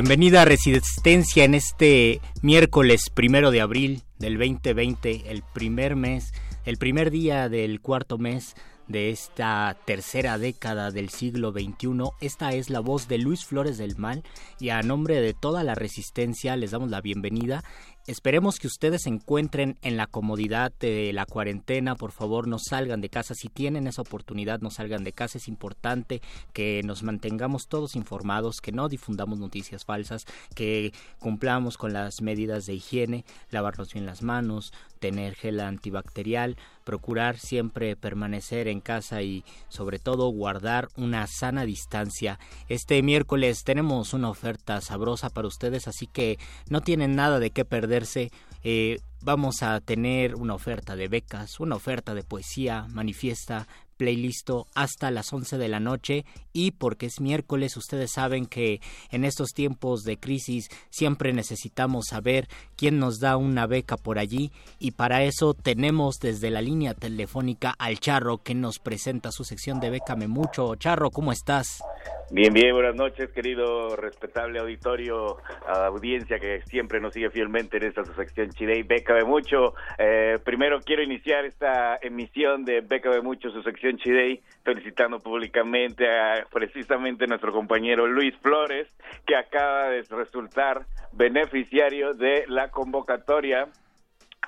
Bienvenida a Resistencia en este miércoles primero de abril del 2020, el primer mes, el primer día del cuarto mes de esta tercera década del siglo XXI. Esta es la voz de Luis Flores del Mal y a nombre de toda la resistencia les damos la bienvenida Esperemos que ustedes se encuentren en la comodidad de la cuarentena. Por favor, no salgan de casa. Si tienen esa oportunidad, no salgan de casa. Es importante que nos mantengamos todos informados, que no difundamos noticias falsas, que cumplamos con las medidas de higiene, lavarnos bien las manos, tener gel antibacterial, procurar siempre permanecer en casa y sobre todo guardar una sana distancia. Este miércoles tenemos una oferta sabrosa para ustedes, así que no tienen nada de qué perderse. Eh, vamos a tener una oferta de becas, una oferta de poesía, manifiesta, playlist hasta las 11 de la noche y porque es miércoles ustedes saben que en estos tiempos de crisis siempre necesitamos saber quién nos da una beca por allí y para eso tenemos desde la línea telefónica al Charro que nos presenta su sección de Bécame Mucho. Charro, ¿cómo estás? Bien, bien, buenas noches, querido respetable auditorio, audiencia que siempre nos sigue fielmente en esta su sección Chidey, Bécame Mucho. Eh, primero quiero iniciar esta emisión de Bécame Mucho, su sección Chidey, felicitando públicamente a precisamente nuestro compañero Luis Flores, que acaba de resultar beneficiario de la convocatoria.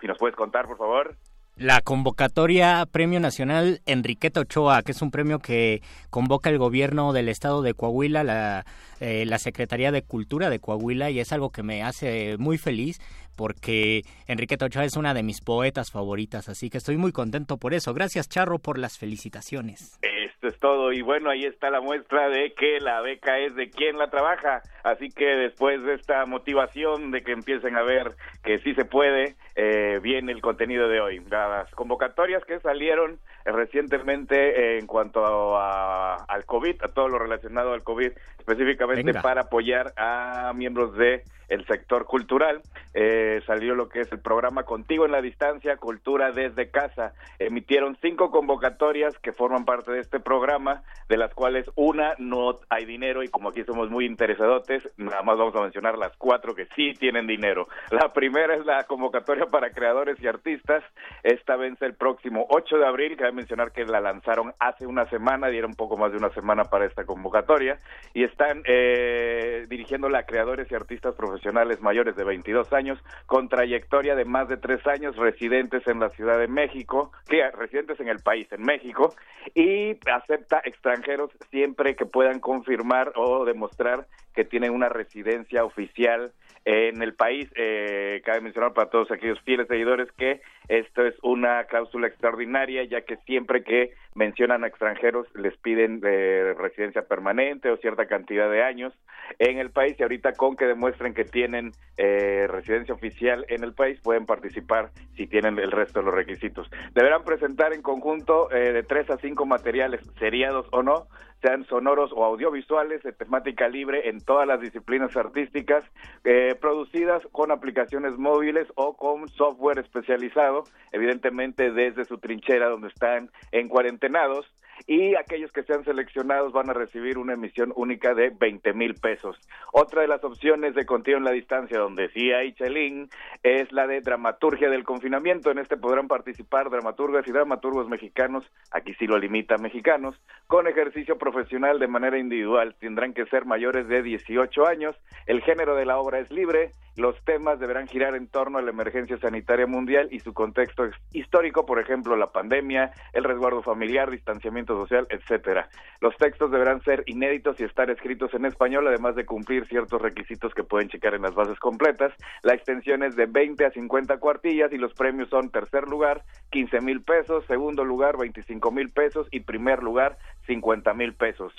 Si nos puedes contar, por favor la convocatoria Premio Nacional Enriqueta Ochoa, que es un premio que convoca el gobierno del estado de Coahuila, la, eh, la Secretaría de Cultura de Coahuila, y es algo que me hace muy feliz porque Enriqueta Ochoa es una de mis poetas favoritas, así que estoy muy contento por eso. Gracias, Charro, por las felicitaciones. Esto es todo, y bueno, ahí está la muestra de que la beca es de quien la trabaja, así que después de esta motivación de que empiecen a ver que sí se puede, eh, viene el contenido de hoy. Las convocatorias que salieron recientemente en cuanto a, al COVID, a todo lo relacionado al COVID, específicamente para apoyar a miembros de el sector cultural. Eh, salió lo que es el programa Contigo en la Distancia, Cultura desde Casa. Emitieron cinco convocatorias que forman parte de este programa, de las cuales una no hay dinero y como aquí somos muy interesadotes, nada más vamos a mencionar las cuatro que sí tienen dinero. La primera es la convocatoria para creadores y artistas. Esta vence el próximo 8 de abril, cabe mencionar que la lanzaron hace una semana, dieron poco más de una semana para esta convocatoria y están eh, dirigiéndola a creadores y artistas profesionales mayores de 22 años con trayectoria de más de tres años residentes en la Ciudad de México, que residentes en el país, en México, y acepta extranjeros siempre que puedan confirmar o demostrar que tienen una residencia oficial en el país. Eh, cabe mencionar para todos aquellos fieles seguidores que esto es una cláusula extraordinaria, ya que siempre que mencionan a extranjeros les piden de residencia permanente o cierta cantidad de años en el país y ahorita con que demuestren que tienen eh, residencia oficial en el país pueden participar si tienen el resto de los requisitos. Deberán presentar en conjunto eh, de tres a cinco materiales, seriados o no, sean sonoros o audiovisuales de temática libre en todas las disciplinas artísticas, eh, producidas con aplicaciones móviles o con software especializado, evidentemente desde su trinchera donde están en cuarentenados y aquellos que sean seleccionados van a recibir una emisión única de 20 mil pesos. Otra de las opciones de contigo en la distancia, donde sí hay chelín, es la de dramaturgia del confinamiento. En este podrán participar dramaturgas y dramaturgos mexicanos, aquí sí lo limita mexicanos, con ejercicio profesional de manera individual. Tendrán que ser mayores de 18 años. El género de la obra es libre. Los temas deberán girar en torno a la emergencia sanitaria mundial y su contexto histórico, por ejemplo, la pandemia, el resguardo familiar, distanciamiento social, etcétera. Los textos deberán ser inéditos y estar escritos en español, además de cumplir ciertos requisitos que pueden checar en las bases completas. La extensión es de 20 a 50 cuartillas y los premios son tercer lugar, 15 mil pesos, segundo lugar, 25 mil pesos y primer lugar, 50 mil pesos.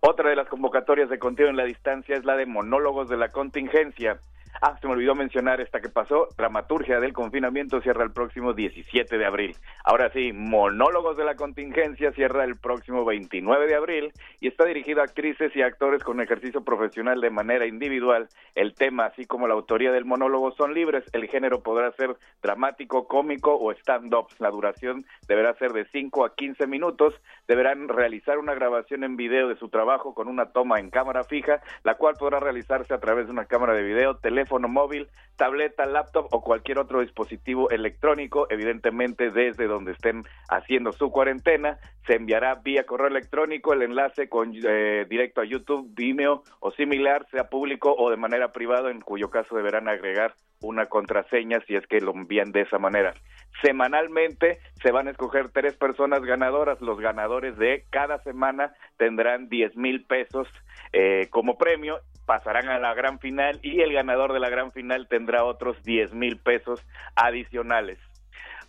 Otra de las convocatorias de contenido en la distancia es la de monólogos de la contingencia. Ah, se me olvidó mencionar esta que pasó. Dramaturgia del confinamiento cierra el próximo 17 de abril. Ahora sí, Monólogos de la contingencia cierra el próximo 29 de abril y está dirigido a actrices y actores con ejercicio profesional de manera individual. El tema, así como la autoría del monólogo, son libres. El género podrá ser dramático, cómico o stand-up. La duración deberá ser de 5 a 15 minutos. Deberán realizar una grabación en video de su trabajo con una toma en cámara fija, la cual podrá realizarse a través de una cámara de video, teléfono, teléfono móvil, tableta, laptop o cualquier otro dispositivo electrónico, evidentemente desde donde estén haciendo su cuarentena, se enviará vía correo electrónico el enlace con eh, directo a YouTube, Vimeo o similar, sea público o de manera privada, en cuyo caso deberán agregar una contraseña si es que lo envían de esa manera. Semanalmente se van a escoger tres personas ganadoras. Los ganadores de cada semana tendrán 10 mil pesos eh, como premio pasarán a la gran final y el ganador de la gran final tendrá otros 10 mil pesos adicionales.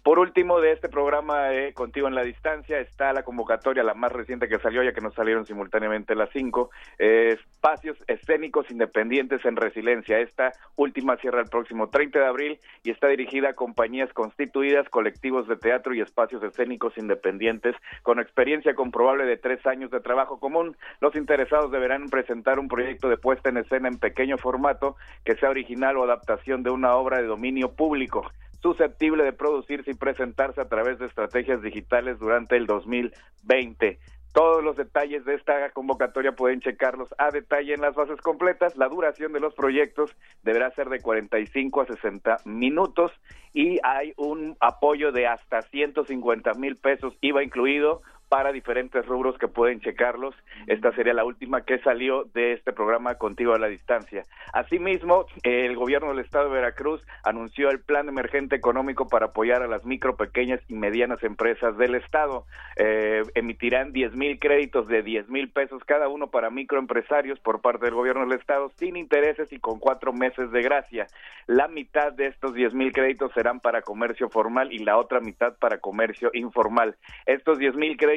Por último, de este programa de Contigo en la Distancia está la convocatoria, la más reciente que salió, ya que nos salieron simultáneamente las cinco, espacios escénicos independientes en resiliencia. Esta última cierra el próximo 30 de abril y está dirigida a compañías constituidas, colectivos de teatro y espacios escénicos independientes con experiencia comprobable de tres años de trabajo común. Los interesados deberán presentar un proyecto de puesta en escena en pequeño formato que sea original o adaptación de una obra de dominio público susceptible de producirse y presentarse a través de estrategias digitales durante el 2020. Todos los detalles de esta convocatoria pueden checarlos a detalle en las bases completas. La duración de los proyectos deberá ser de 45 a 60 minutos y hay un apoyo de hasta 150 mil pesos IVA incluido para diferentes rubros que pueden checarlos. Esta sería la última que salió de este programa Contigo a la Distancia. Asimismo, el gobierno del estado de Veracruz anunció el plan emergente económico para apoyar a las micro, pequeñas y medianas empresas del estado. Eh, emitirán 10 mil créditos de 10 mil pesos cada uno para microempresarios por parte del gobierno del estado sin intereses y con cuatro meses de gracia. La mitad de estos 10 mil créditos serán para comercio formal y la otra mitad para comercio informal. Estos 10 mil créditos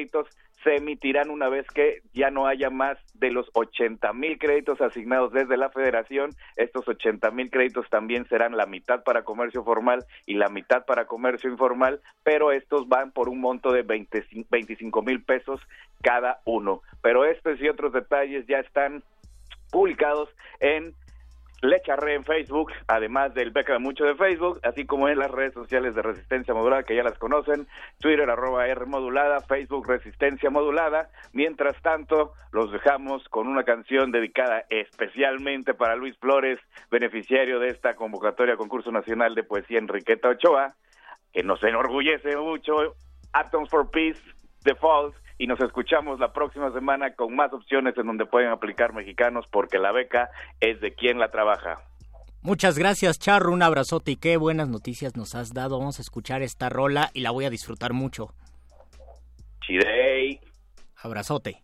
se emitirán una vez que ya no haya más de los 80 mil créditos asignados desde la federación. Estos 80 mil créditos también serán la mitad para comercio formal y la mitad para comercio informal, pero estos van por un monto de 25 mil pesos cada uno. Pero estos y otros detalles ya están publicados en Lecharre en Facebook, además del Beca de Mucho de Facebook, así como en las redes sociales de Resistencia Modulada, que ya las conocen, Twitter arroba R modulada, Facebook Resistencia Modulada. Mientras tanto, los dejamos con una canción dedicada especialmente para Luis Flores, beneficiario de esta convocatoria concurso nacional de poesía Enriqueta Ochoa, que nos enorgullece mucho, Atoms for Peace, The Falls, y nos escuchamos la próxima semana con más opciones en donde pueden aplicar mexicanos porque la beca es de quien la trabaja. Muchas gracias, Charro. Un abrazote y qué buenas noticias nos has dado. Vamos a escuchar esta rola y la voy a disfrutar mucho. Chidey. Abrazote.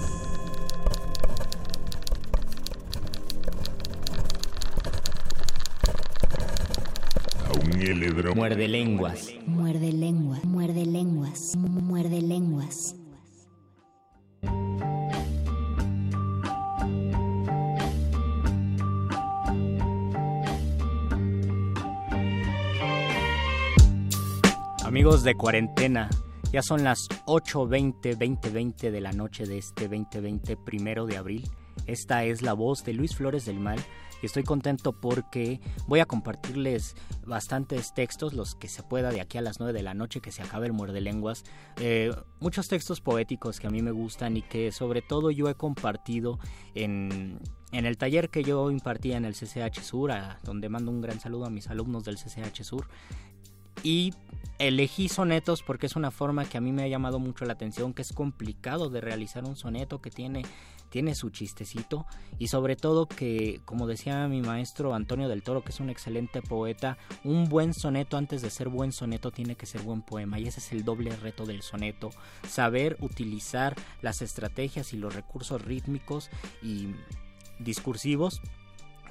Muerde lenguas. Muerde lenguas. Muerde lenguas. Muerde lenguas. Amigos de cuarentena, ya son las 8.20, 20.20 de la noche de este 2020, primero de abril. Esta es la voz de Luis Flores del Mal y estoy contento porque voy a compartirles bastantes textos, los que se pueda de aquí a las 9 de la noche, que se acabe el muerde lenguas. Eh, muchos textos poéticos que a mí me gustan y que sobre todo yo he compartido en, en el taller que yo impartía en el CCH Sur, a donde mando un gran saludo a mis alumnos del CCH Sur. Y elegí sonetos porque es una forma que a mí me ha llamado mucho la atención, que es complicado de realizar un soneto que tiene, tiene su chistecito y sobre todo que, como decía mi maestro Antonio del Toro, que es un excelente poeta, un buen soneto antes de ser buen soneto tiene que ser buen poema. Y ese es el doble reto del soneto, saber utilizar las estrategias y los recursos rítmicos y discursivos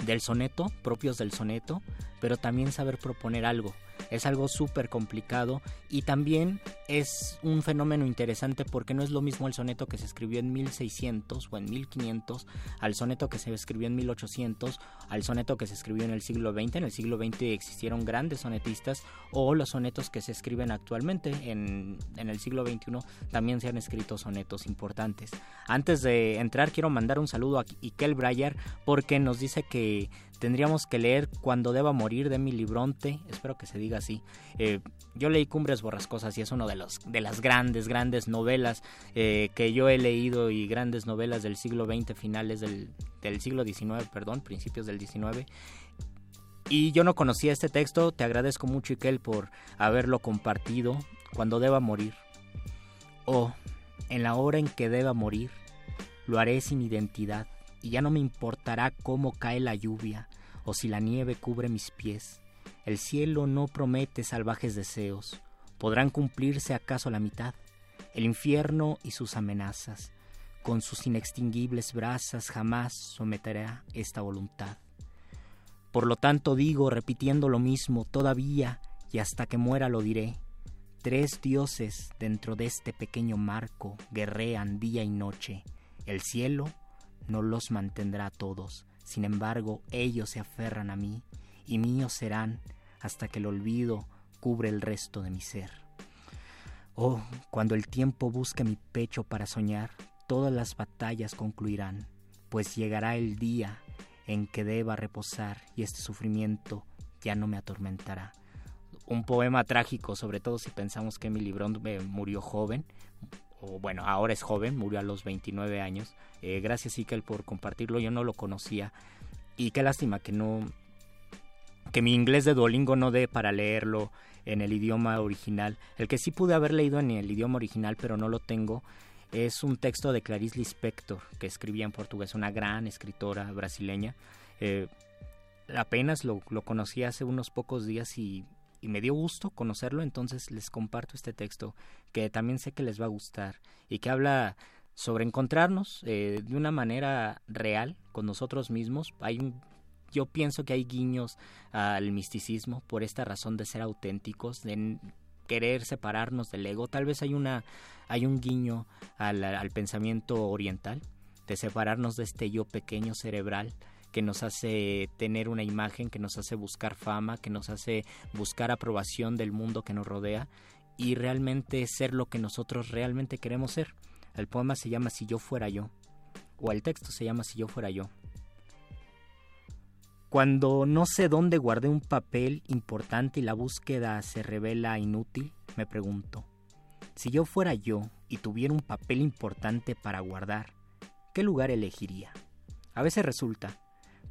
del soneto, propios del soneto, pero también saber proponer algo es algo súper complicado y también es un fenómeno interesante porque no es lo mismo el soneto que se escribió en 1600 o en 1500 al soneto que se escribió en 1800 al soneto que se escribió en el siglo XX. En el siglo XX existieron grandes sonetistas o los sonetos que se escriben actualmente en, en el siglo XXI también se han escrito sonetos importantes. Antes de entrar quiero mandar un saludo a Ikel Breyer porque nos dice que tendríamos que leer Cuando deba morir de mi libronte, espero que se diga así. Eh, yo leí Cumbres Borrascosas y es una de, los, de las grandes, grandes novelas eh, que yo he leído y grandes novelas del siglo XX, finales del, siglo XIX, perdón, principios del XIX. Y yo no conocía este texto, te agradezco mucho Ikel por haberlo compartido. Cuando deba morir. O, en la hora en que deba morir, lo haré sin identidad y ya no me importará cómo cae la lluvia o si la nieve cubre mis pies. El cielo no promete salvajes deseos. ¿Podrán cumplirse acaso la mitad? El infierno y sus amenazas, con sus inextinguibles brasas, jamás someterá esta voluntad. Por lo tanto digo, repitiendo lo mismo, todavía, y hasta que muera lo diré, tres dioses dentro de este pequeño marco guerrean día y noche, el cielo, no los mantendrá a todos. Sin embargo, ellos se aferran a mí, y míos serán hasta que el olvido cubre el resto de mi ser. Oh, cuando el tiempo busque mi pecho para soñar, todas las batallas concluirán, pues llegará el día en que deba reposar y este sufrimiento ya no me atormentará. Un poema trágico, sobre todo si pensamos que mi librón murió joven, bueno, ahora es joven, murió a los 29 años. Eh, gracias Ikel por compartirlo, yo no lo conocía y qué lástima que no que mi inglés de Duolingo no dé para leerlo en el idioma original. El que sí pude haber leído en el idioma original, pero no lo tengo, es un texto de Clarice Lispector, que escribía en portugués, una gran escritora brasileña. Eh, apenas lo conocí hace unos pocos días y y me dio gusto conocerlo, entonces les comparto este texto que también sé que les va a gustar y que habla sobre encontrarnos eh, de una manera real con nosotros mismos. Hay un, yo pienso que hay guiños al misticismo por esta razón de ser auténticos, de querer separarnos del ego. Tal vez hay una hay un guiño al, al pensamiento oriental de separarnos de este yo pequeño cerebral que nos hace tener una imagen, que nos hace buscar fama, que nos hace buscar aprobación del mundo que nos rodea y realmente ser lo que nosotros realmente queremos ser. El poema se llama Si yo fuera yo, o el texto se llama Si yo fuera yo. Cuando no sé dónde guardé un papel importante y la búsqueda se revela inútil, me pregunto, si yo fuera yo y tuviera un papel importante para guardar, ¿qué lugar elegiría? A veces resulta,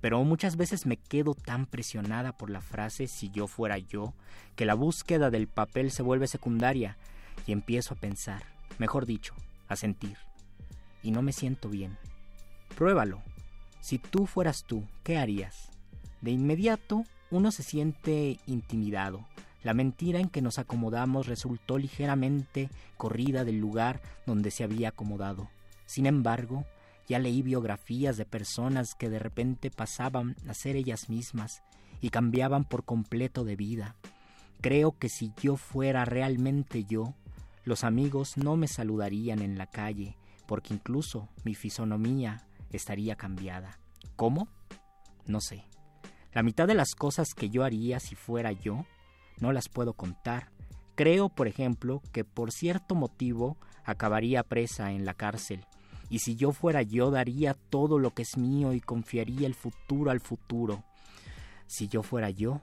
pero muchas veces me quedo tan presionada por la frase si yo fuera yo, que la búsqueda del papel se vuelve secundaria y empiezo a pensar, mejor dicho, a sentir. Y no me siento bien. Pruébalo. Si tú fueras tú, ¿qué harías? De inmediato uno se siente intimidado. La mentira en que nos acomodamos resultó ligeramente corrida del lugar donde se había acomodado. Sin embargo, ya leí biografías de personas que de repente pasaban a ser ellas mismas y cambiaban por completo de vida. Creo que si yo fuera realmente yo, los amigos no me saludarían en la calle, porque incluso mi fisonomía estaría cambiada. ¿Cómo? No sé. La mitad de las cosas que yo haría si fuera yo, no las puedo contar. Creo, por ejemplo, que por cierto motivo acabaría presa en la cárcel, y si yo fuera yo daría todo lo que es mío y confiaría el futuro al futuro. Si yo fuera yo,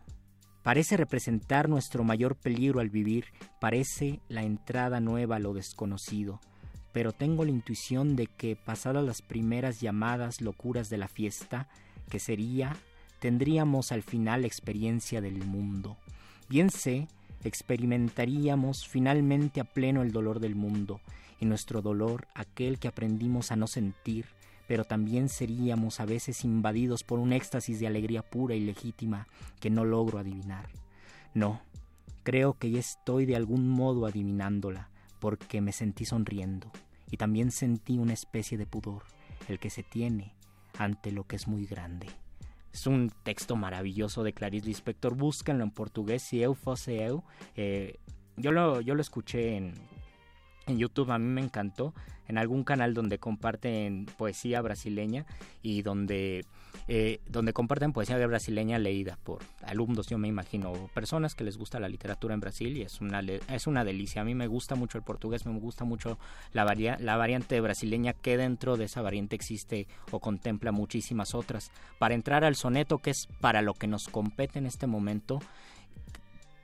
parece representar nuestro mayor peligro al vivir, parece la entrada nueva a lo desconocido, pero tengo la intuición de que pasadas las primeras llamadas locuras de la fiesta, que sería tendríamos al final la experiencia del mundo. Bien sé, experimentaríamos finalmente a pleno el dolor del mundo, y nuestro dolor aquel que aprendimos a no sentir, pero también seríamos a veces invadidos por un éxtasis de alegría pura y legítima que no logro adivinar. No, creo que ya estoy de algún modo adivinándola, porque me sentí sonriendo, y también sentí una especie de pudor, el que se tiene ante lo que es muy grande. Es un texto maravilloso de Clarice Lispector. Búsquenlo en portugués, si eu fosse eu. Eh, yo, lo, yo lo escuché en, en YouTube, a mí me encantó. En algún canal donde comparten poesía brasileña y donde eh, donde comparten poesía brasileña leída por alumnos, yo me imagino, personas que les gusta la literatura en Brasil y es una, es una delicia. A mí me gusta mucho el portugués, me gusta mucho la, la variante brasileña que dentro de esa variante existe o contempla muchísimas otras. Para entrar al soneto, que es para lo que nos compete en este momento,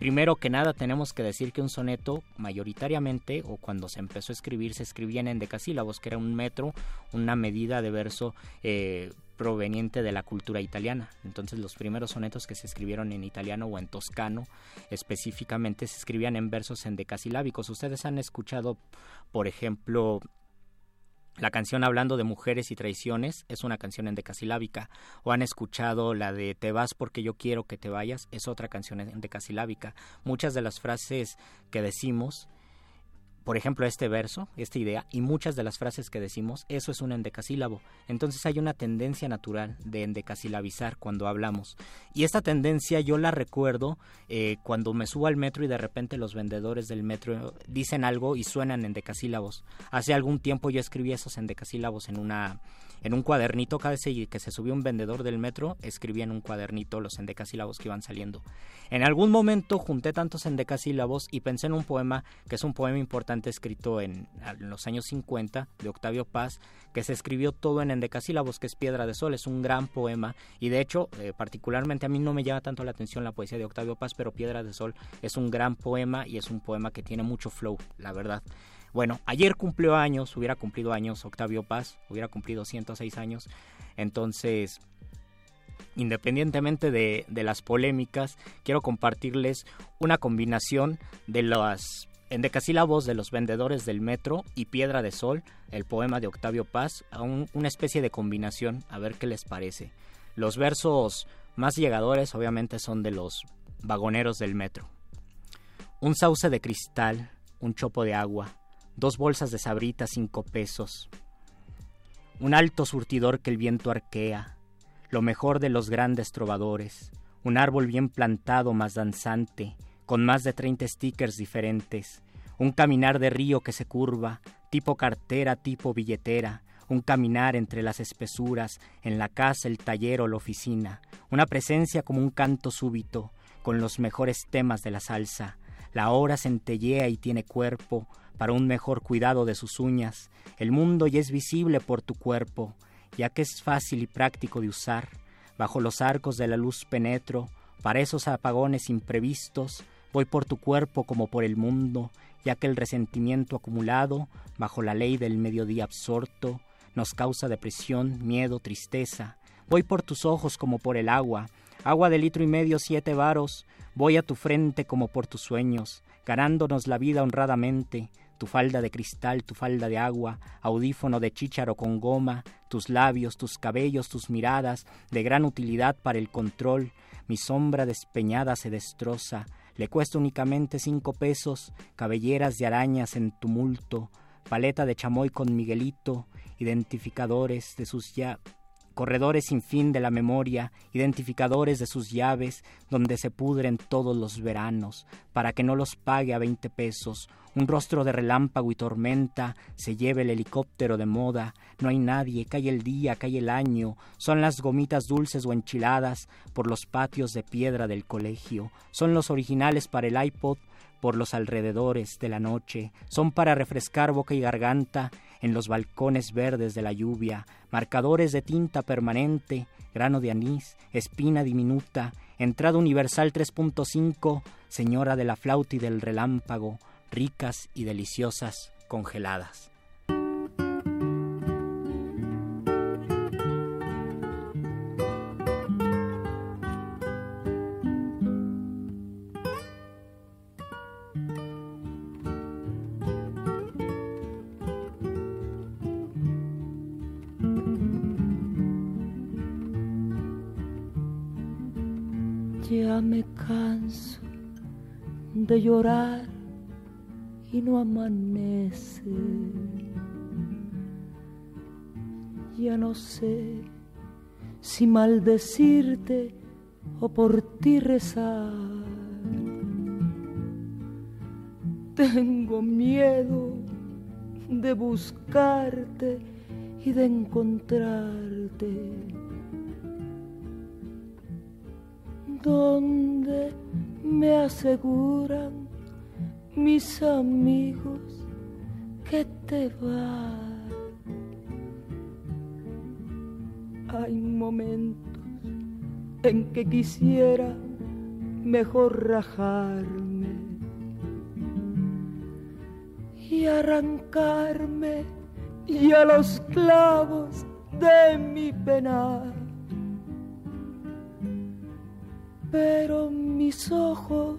Primero que nada tenemos que decir que un soneto mayoritariamente o cuando se empezó a escribir se escribían en decasílabos, que era un metro, una medida de verso eh, proveniente de la cultura italiana. Entonces los primeros sonetos que se escribieron en italiano o en toscano específicamente se escribían en versos en decasilábicos. Ustedes han escuchado, por ejemplo, la canción Hablando de mujeres y traiciones es una canción en decasilábica. O han escuchado la de Te vas porque yo quiero que te vayas, es otra canción en decasilábica. Muchas de las frases que decimos por ejemplo, este verso, esta idea, y muchas de las frases que decimos, eso es un endecasílabo. Entonces hay una tendencia natural de endecasilabizar cuando hablamos. Y esta tendencia yo la recuerdo eh, cuando me subo al metro y de repente los vendedores del metro dicen algo y suenan endecasílabos. Hace algún tiempo yo escribí esos endecasílabos en una en un cuadernito, cada vez que se subió un vendedor del metro, escribía en un cuadernito los endecasílabos que iban saliendo. En algún momento junté tantos endecasílabos y pensé en un poema que es un poema importante escrito en, los años 50 de Octavio Paz, que se escribió todo en endecasílabos, que es Piedra de Sol, es un gran poema y de hecho, eh, particularmente a mí no me llama tanto la atención la poesía de Octavio Paz, pero Piedra de Sol es un gran poema y es un poema que tiene mucho flow, la verdad. Bueno, ayer cumplió años, hubiera cumplido años Octavio Paz, hubiera cumplido 106 años. Entonces, independientemente de, las polémicas, quiero compartirles una combinación de las endecasílabos de los vendedores del metro y Piedra de Sol, el poema de Octavio Paz, una especie de combinación, a ver qué les parece. Los versos más llegadores obviamente son de los vagoneros del metro. Un sauce de cristal, un chopo de agua, dos bolsas de sabritas cinco pesos, un alto surtidor que el viento arquea, lo mejor de los grandes trovadores, un árbol bien plantado más danzante, con más de treinta stickers diferentes, un caminar de río que se curva, tipo cartera, tipo billetera, un caminar entre las espesuras, en la casa, el taller o la oficina, una presencia como un canto súbito, con los mejores temas de la salsa. La hora centellea y tiene cuerpo, para un mejor cuidado de sus uñas. El mundo ya es visible por tu cuerpo, ya que es fácil y práctico de usar. Bajo los arcos de la luz penetro, para esos apagones imprevistos, voy por tu cuerpo como por el mundo, ya que el resentimiento acumulado, bajo la ley del mediodía absorto, nos causa depresión, miedo, tristeza. Voy por tus ojos como por el agua, agua de litro y medio siete varos, voy a tu frente como por tus sueños, ganándonos la vida honradamente, tu falda de cristal, tu falda de agua, audífono de chícharo con goma, tus labios, tus cabellos, tus miradas, de gran utilidad para el control, mi sombra despeñada se destroza, le cuesta únicamente cinco pesos, cabelleras de arañas en tumulto, paleta de chamoy con Miguelito, identificadores de sus ya corredores sin fin de la memoria, identificadores de sus llaves, donde se pudren todos los veranos, para que no los pague a veinte pesos, un rostro de relámpago y tormenta, se lleve el helicóptero de moda, no hay nadie, cae el día, cae el año, son las gomitas dulces o enchiladas por los patios de piedra del colegio, son los originales para el iPod por los alrededores de la noche, son para refrescar boca y garganta en los balcones verdes de la lluvia, marcadores de tinta permanente, grano de anís, espina diminuta, entrada universal 3.5, señora de la flauta y del relámpago, ricas y deliciosas congeladas. Ya me canso de llorar no amanece. Ya no sé si maldecirte o por ti rezar. Tengo miedo de buscarte y de encontrarte. Donde me aseguran mis amigos que te va. Hay momentos en que quisiera mejor rajarme y arrancarme y a los clavos de mi penar. Pero mis ojos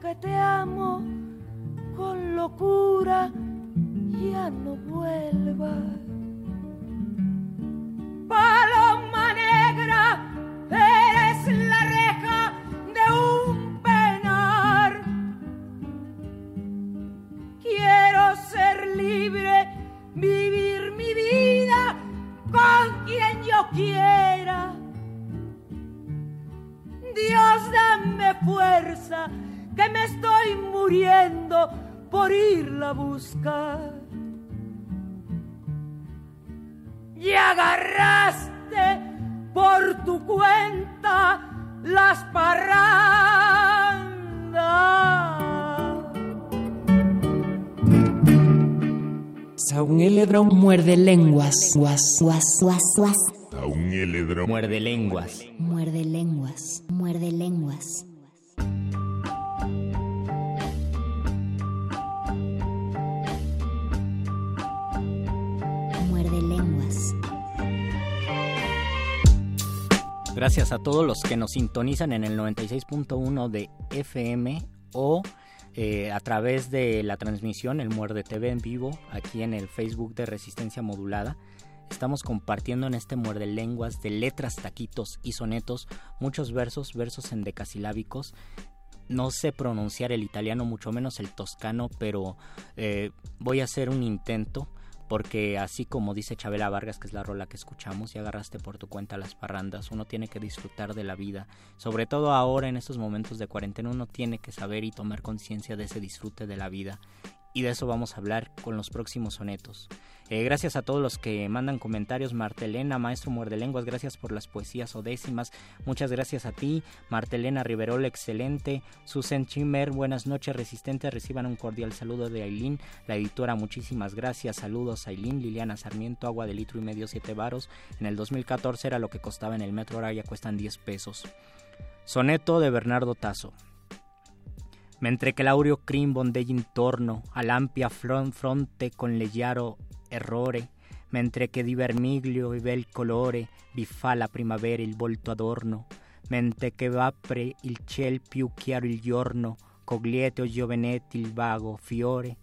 que te amo con locura, ya no vuelvas. Paloma negra, eres la reja de un penar. Quiero ser libre, vivir mi vida con quien yo quiera. Dios, dame fuerza que me estoy muriendo por irla a buscar. Y agarraste por tu cuenta las parrandas. Saunieledro muerde lenguas. Guas, guas, guas, guas. Muerde lenguas. Muerde lenguas. Muerde lenguas. Gracias a todos los que nos sintonizan en el 96.1 de FM o eh, a través de la transmisión, el Muerde TV en vivo, aquí en el Facebook de Resistencia Modulada. Estamos compartiendo en este muerde lenguas de letras, taquitos y sonetos muchos versos, versos en decasilábicos. No sé pronunciar el italiano, mucho menos el toscano, pero eh, voy a hacer un intento porque así como dice Chabela Vargas, que es la rola que escuchamos, y agarraste por tu cuenta las parrandas, uno tiene que disfrutar de la vida, sobre todo ahora en estos momentos de cuarentena, uno tiene que saber y tomar conciencia de ese disfrute de la vida y de eso vamos a hablar con los próximos sonetos. Eh, gracias a todos los que mandan comentarios. Martelena, maestro muerde lenguas, gracias por las poesías odécimas. Muchas gracias a ti. Martelena Riverol, excelente. Susan Chimmer, buenas noches, resistente. Reciban un cordial saludo de Aileen, la editora. Muchísimas gracias. Saludos, Aileen. Liliana Sarmiento, agua de litro y medio, siete varos. En el 2014 era lo que costaba en el metro, ahora ya cuestan 10 pesos. Soneto de Bernardo Tasso. Mentre che l'aureo crin bondeglia intorno all'ampia fronte con leggero errore, mentre che di vermiglio e bel colore vi fa la primavera il volto adorno, mentre che v'apre il ciel più chiaro il giorno, cogliete o giovenetti il vago fiore,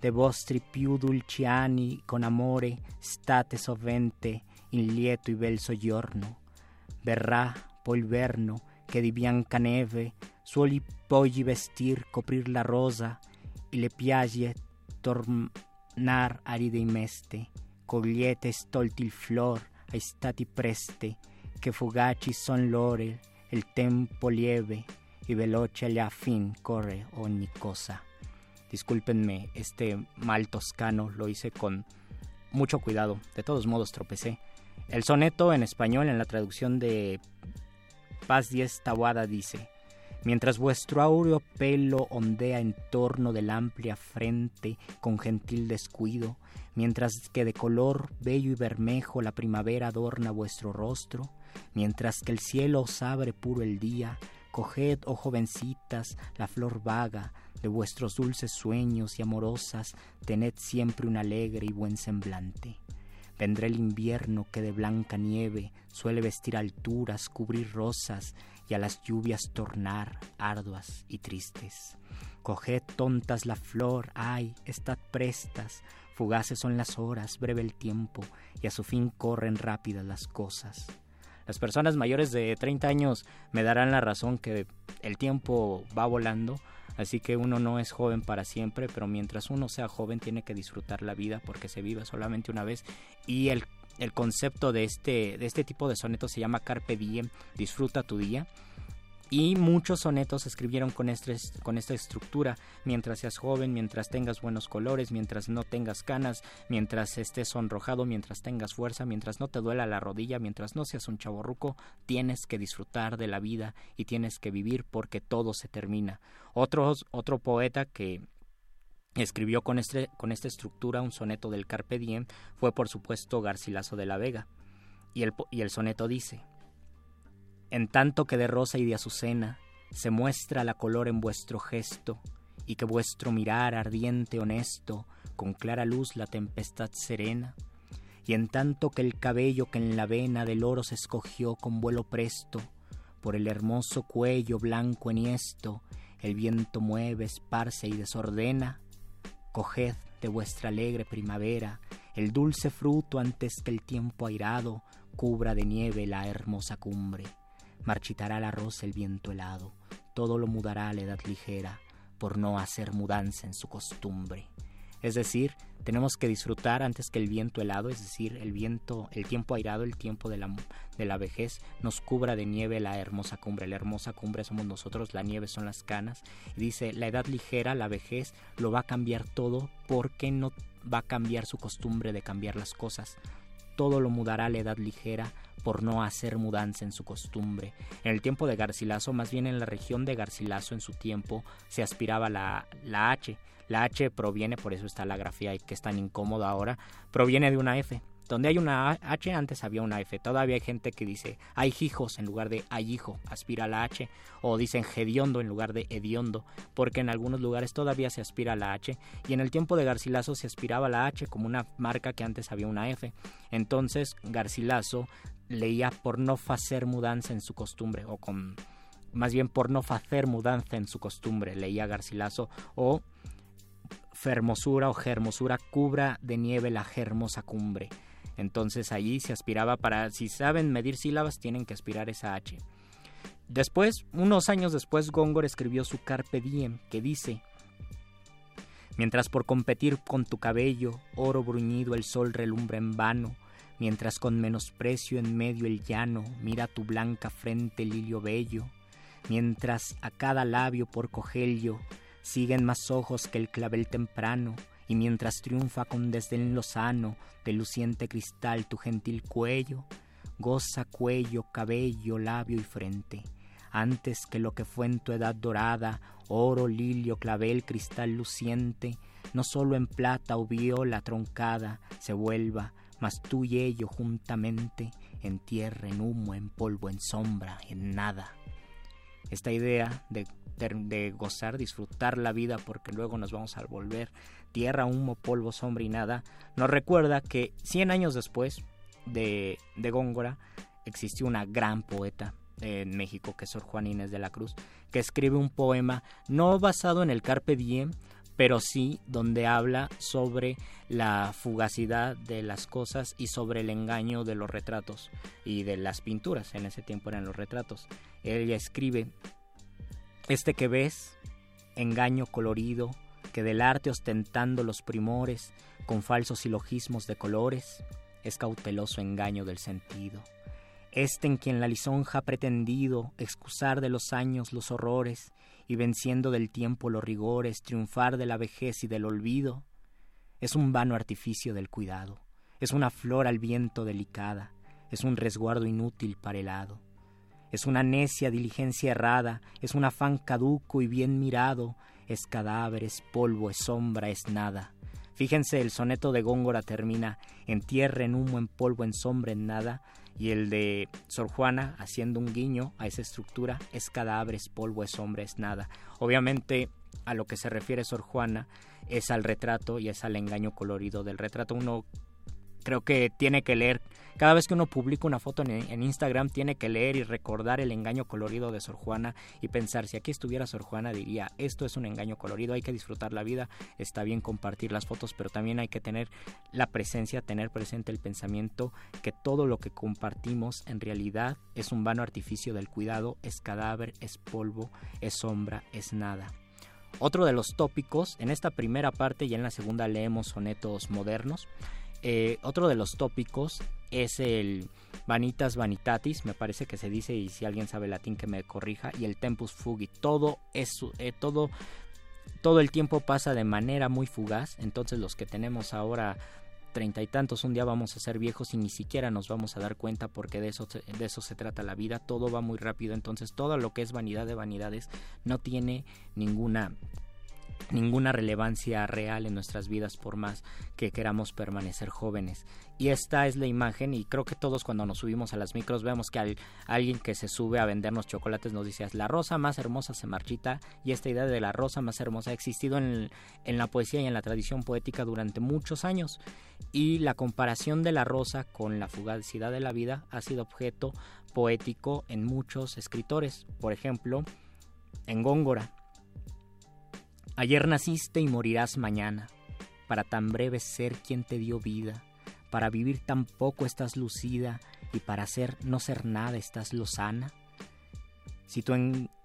de vostri più dolci anni con amore state sovente in lieto e bel soggiorno. Verrà poi il verno che di bianca neve suoli poi vestir, coprir la rosa, e le piagie tornar aride in meste, cogliete stolti il flor ai stati preste, che fugaci son l'ore, il tempo lieve, y veloce allá fin corre ogni cosa. Discúlpenme, este mal toscano lo hice con mucho cuidado, de todos modos tropecé. El soneto en español en la traducción de Paz Diez dice, Mientras vuestro áureo pelo ondea en torno de la amplia frente con gentil descuido, mientras que de color bello y bermejo la primavera adorna vuestro rostro, mientras que el cielo os abre puro el día, coged, oh jovencitas, la flor vaga de vuestros dulces sueños y amorosas, tened siempre un alegre y buen semblante. Vendrá el invierno que de blanca nieve suele vestir alturas, cubrir rosas y a las lluvias tornar arduas y tristes. Coged tontas la flor, ay, estad prestas, fugaces son las horas, breve el tiempo, y a su fin corren rápidas las cosas. Las personas mayores de 30 años me darán la razón que el tiempo va volando, así que uno no es joven para siempre, pero mientras uno sea joven tiene que disfrutar la vida porque se vive solamente una vez y el el concepto de este, de este tipo de sonetos se llama Carpe Diem, disfruta tu día. Y muchos sonetos escribieron con, este, con esta estructura, mientras seas joven, mientras tengas buenos colores, mientras no tengas canas, mientras estés sonrojado, mientras tengas fuerza, mientras no te duela la rodilla, mientras no seas un chaborruco, tienes que disfrutar de la vida y tienes que vivir porque todo se termina. otro poeta que escribió con, este, con esta estructura un soneto del Carpe Diem fue por supuesto Garcilaso de la Vega. Y el, y el soneto dice, En tanto que de rosa y de azucena se muestra la color en vuestro gesto, y que vuestro mirar ardiente honesto con clara luz la tempestad serena, y en tanto que el cabello que en la vena del oro se escogió con vuelo presto, por el hermoso cuello blanco enhiesto, el viento mueve, esparce y desordena, Coged de vuestra alegre primavera el dulce fruto antes que el tiempo airado cubra de nieve la hermosa cumbre. Marchitará la rosa el viento helado, todo lo mudará a la edad ligera, por no hacer mudanza en su costumbre. Es decir, tenemos que disfrutar antes que el viento helado, es decir, el viento, el tiempo airado, el tiempo de la, de la vejez, nos cubra de nieve la hermosa cumbre. La hermosa cumbre somos nosotros, la nieve son las canas. Y dice, la edad ligera, la vejez, lo va a cambiar todo porque no va a cambiar su costumbre de cambiar las cosas. Todo lo mudará la edad ligera por no hacer mudanza en su costumbre. En el tiempo de Garcilaso, más bien en la región de Garcilaso en su tiempo, se aspiraba la, la H la H proviene, por eso está la grafía que es tan incómoda ahora, proviene de una F. Donde hay una H, antes había una F. Todavía hay gente que dice hay hijos en lugar de hay hijo, aspira a la H. O dicen hediondo en lugar de hediondo, porque en algunos lugares todavía se aspira a la H. Y en el tiempo de Garcilaso se aspiraba a la H como una marca que antes había una F. Entonces Garcilaso leía por no hacer mudanza en su costumbre o con más bien por no hacer mudanza en su costumbre, leía Garcilaso, o fermosura o germosura cubra de nieve la germosa cumbre. Entonces allí se aspiraba para, si saben medir sílabas, tienen que aspirar esa H. Después, unos años después, Góngora escribió su Carpe Diem, que dice, Mientras por competir con tu cabello, oro bruñido, el sol relumbra en vano, mientras con menosprecio en medio el llano mira tu blanca frente lilio bello, mientras a cada labio por cogello siguen más ojos que el clavel temprano, y mientras triunfa con desdén lozano de luciente cristal tu gentil cuello, goza cuello, cabello, labio y frente, antes que lo que fue en tu edad dorada, oro, lilio, clavel, cristal luciente, no solo en plata o viola troncada se vuelva, mas tú y ello juntamente, en tierra, en humo, en polvo, en sombra, en nada. Esta idea de, de gozar, disfrutar la vida, porque luego nos vamos a volver tierra, humo, polvo, sombra y nada, nos recuerda que 100 años después de, de Góngora existió una gran poeta en México, que es Sor Juan Inés de la Cruz, que escribe un poema no basado en el Carpe Diem, pero sí donde habla sobre la fugacidad de las cosas y sobre el engaño de los retratos y de las pinturas. En ese tiempo eran los retratos. Ella escribe, este que ves, engaño colorido, que del arte ostentando los primores, con falsos silogismos de colores, es cauteloso engaño del sentido. Este en quien la lisonja ha pretendido excusar de los años los horrores y venciendo del tiempo los rigores, triunfar de la vejez y del olvido, es un vano artificio del cuidado, es una flor al viento delicada, es un resguardo inútil para el hado, es una necia diligencia errada, es un afán caduco y bien mirado, es cadáver, es polvo, es sombra, es nada. Fíjense, el soneto de Góngora termina en tierra, en humo, en polvo, en sombra, en nada, y el de Sor Juana, haciendo un guiño a esa estructura, es cadáver, es polvo, es hombre, es nada. Obviamente, a lo que se refiere Sor Juana es al retrato y es al engaño colorido del retrato. Uno creo que tiene que leer, cada vez que uno publica una foto en, Instagram, tiene que leer y recordar el engaño colorido de Sor Juana y pensar, si aquí estuviera Sor Juana, diría, esto es un engaño colorido, hay que disfrutar la vida, está bien compartir las fotos, pero también hay que tener la presencia, tener presente el pensamiento que todo lo que compartimos en realidad es un vano artificio del cuidado, es cadáver, es polvo, es sombra, es nada. Otro de los tópicos, en esta primera parte y en la segunda leemos sonetos modernos, eh, otro de los tópicos es el vanitas vanitatis, me parece que se dice, y si alguien sabe latín que me corrija, y el tempus fugi. Todo es eh, todo, todo el tiempo pasa de manera muy fugaz, entonces los que tenemos ahora treinta y tantos, un día vamos a ser viejos y ni siquiera nos vamos a dar cuenta porque de eso, de eso se trata la vida, todo va muy rápido, entonces todo lo que es vanidad de vanidades no tiene ninguna ninguna relevancia real en nuestras vidas por más que queramos permanecer jóvenes. Y esta es la imagen y creo que todos cuando nos subimos a las micros vemos que alguien que se sube a vendernos chocolates nos dice la rosa más hermosa se marchita y esta idea de la rosa más hermosa ha existido en, en la poesía y en la tradición poética durante muchos años y la comparación de la rosa con la fugacidad de la vida ha sido objeto poético en muchos escritores. Por ejemplo, en Góngora, Ayer naciste y morirás mañana, para tan breve ser quien te dio vida, para vivir tan poco estás lucida y para ser no ser nada estás lozana. Si,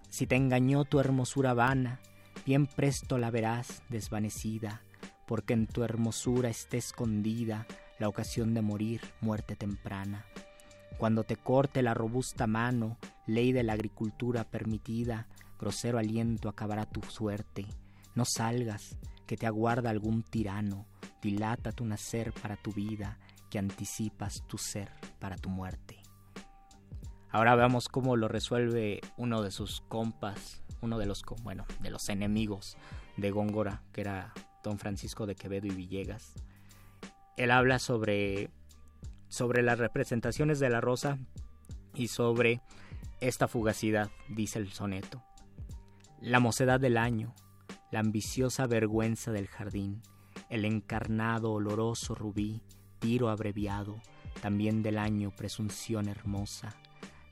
si te engañó tu hermosura vana, bien presto la verás desvanecida, porque en tu hermosura esté escondida la ocasión de morir muerte temprana. Cuando te corte la robusta mano, ley de la agricultura permitida, grosero aliento acabará tu suerte no salgas, que te aguarda algún tirano, dilata tu nacer para tu vida, que anticipas tu ser para tu muerte. Ahora veamos cómo lo resuelve uno de sus compas, uno de los, bueno, de los enemigos de Góngora, que era don Francisco de Quevedo y Villegas. Él habla sobre, sobre las representaciones de la rosa y sobre esta fugacidad, dice el soneto. La mocedad del año, la ambiciosa vergüenza del jardín, el encarnado oloroso rubí, tiro abreviado, también del año presunción hermosa,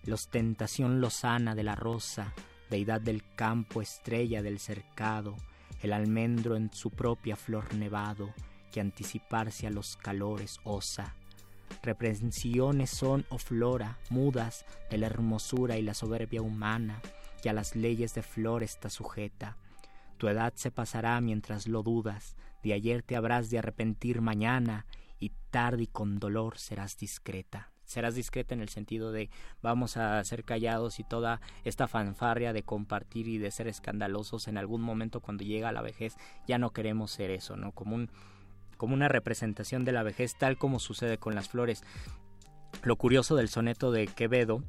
la ostentación lozana de la rosa, deidad del campo, estrella del cercado, el almendro en su propia flor nevado, que anticiparse a los calores osa. Reprensiones son, o oh flora, mudas de la hermosura y la soberbia humana, que a las leyes de flor está sujeta. Tu edad se pasará mientras lo dudas, de ayer te habrás de arrepentir mañana, y tarde y con dolor serás discreta serás discreta en el sentido de vamos a ser callados y toda esta fanfarria de compartir y de ser escandalosos en algún momento cuando llega la vejez ya no queremos ser eso, ¿no? Como un como una representación de la vejez tal como sucede con las flores. Lo curioso del soneto de Quevedo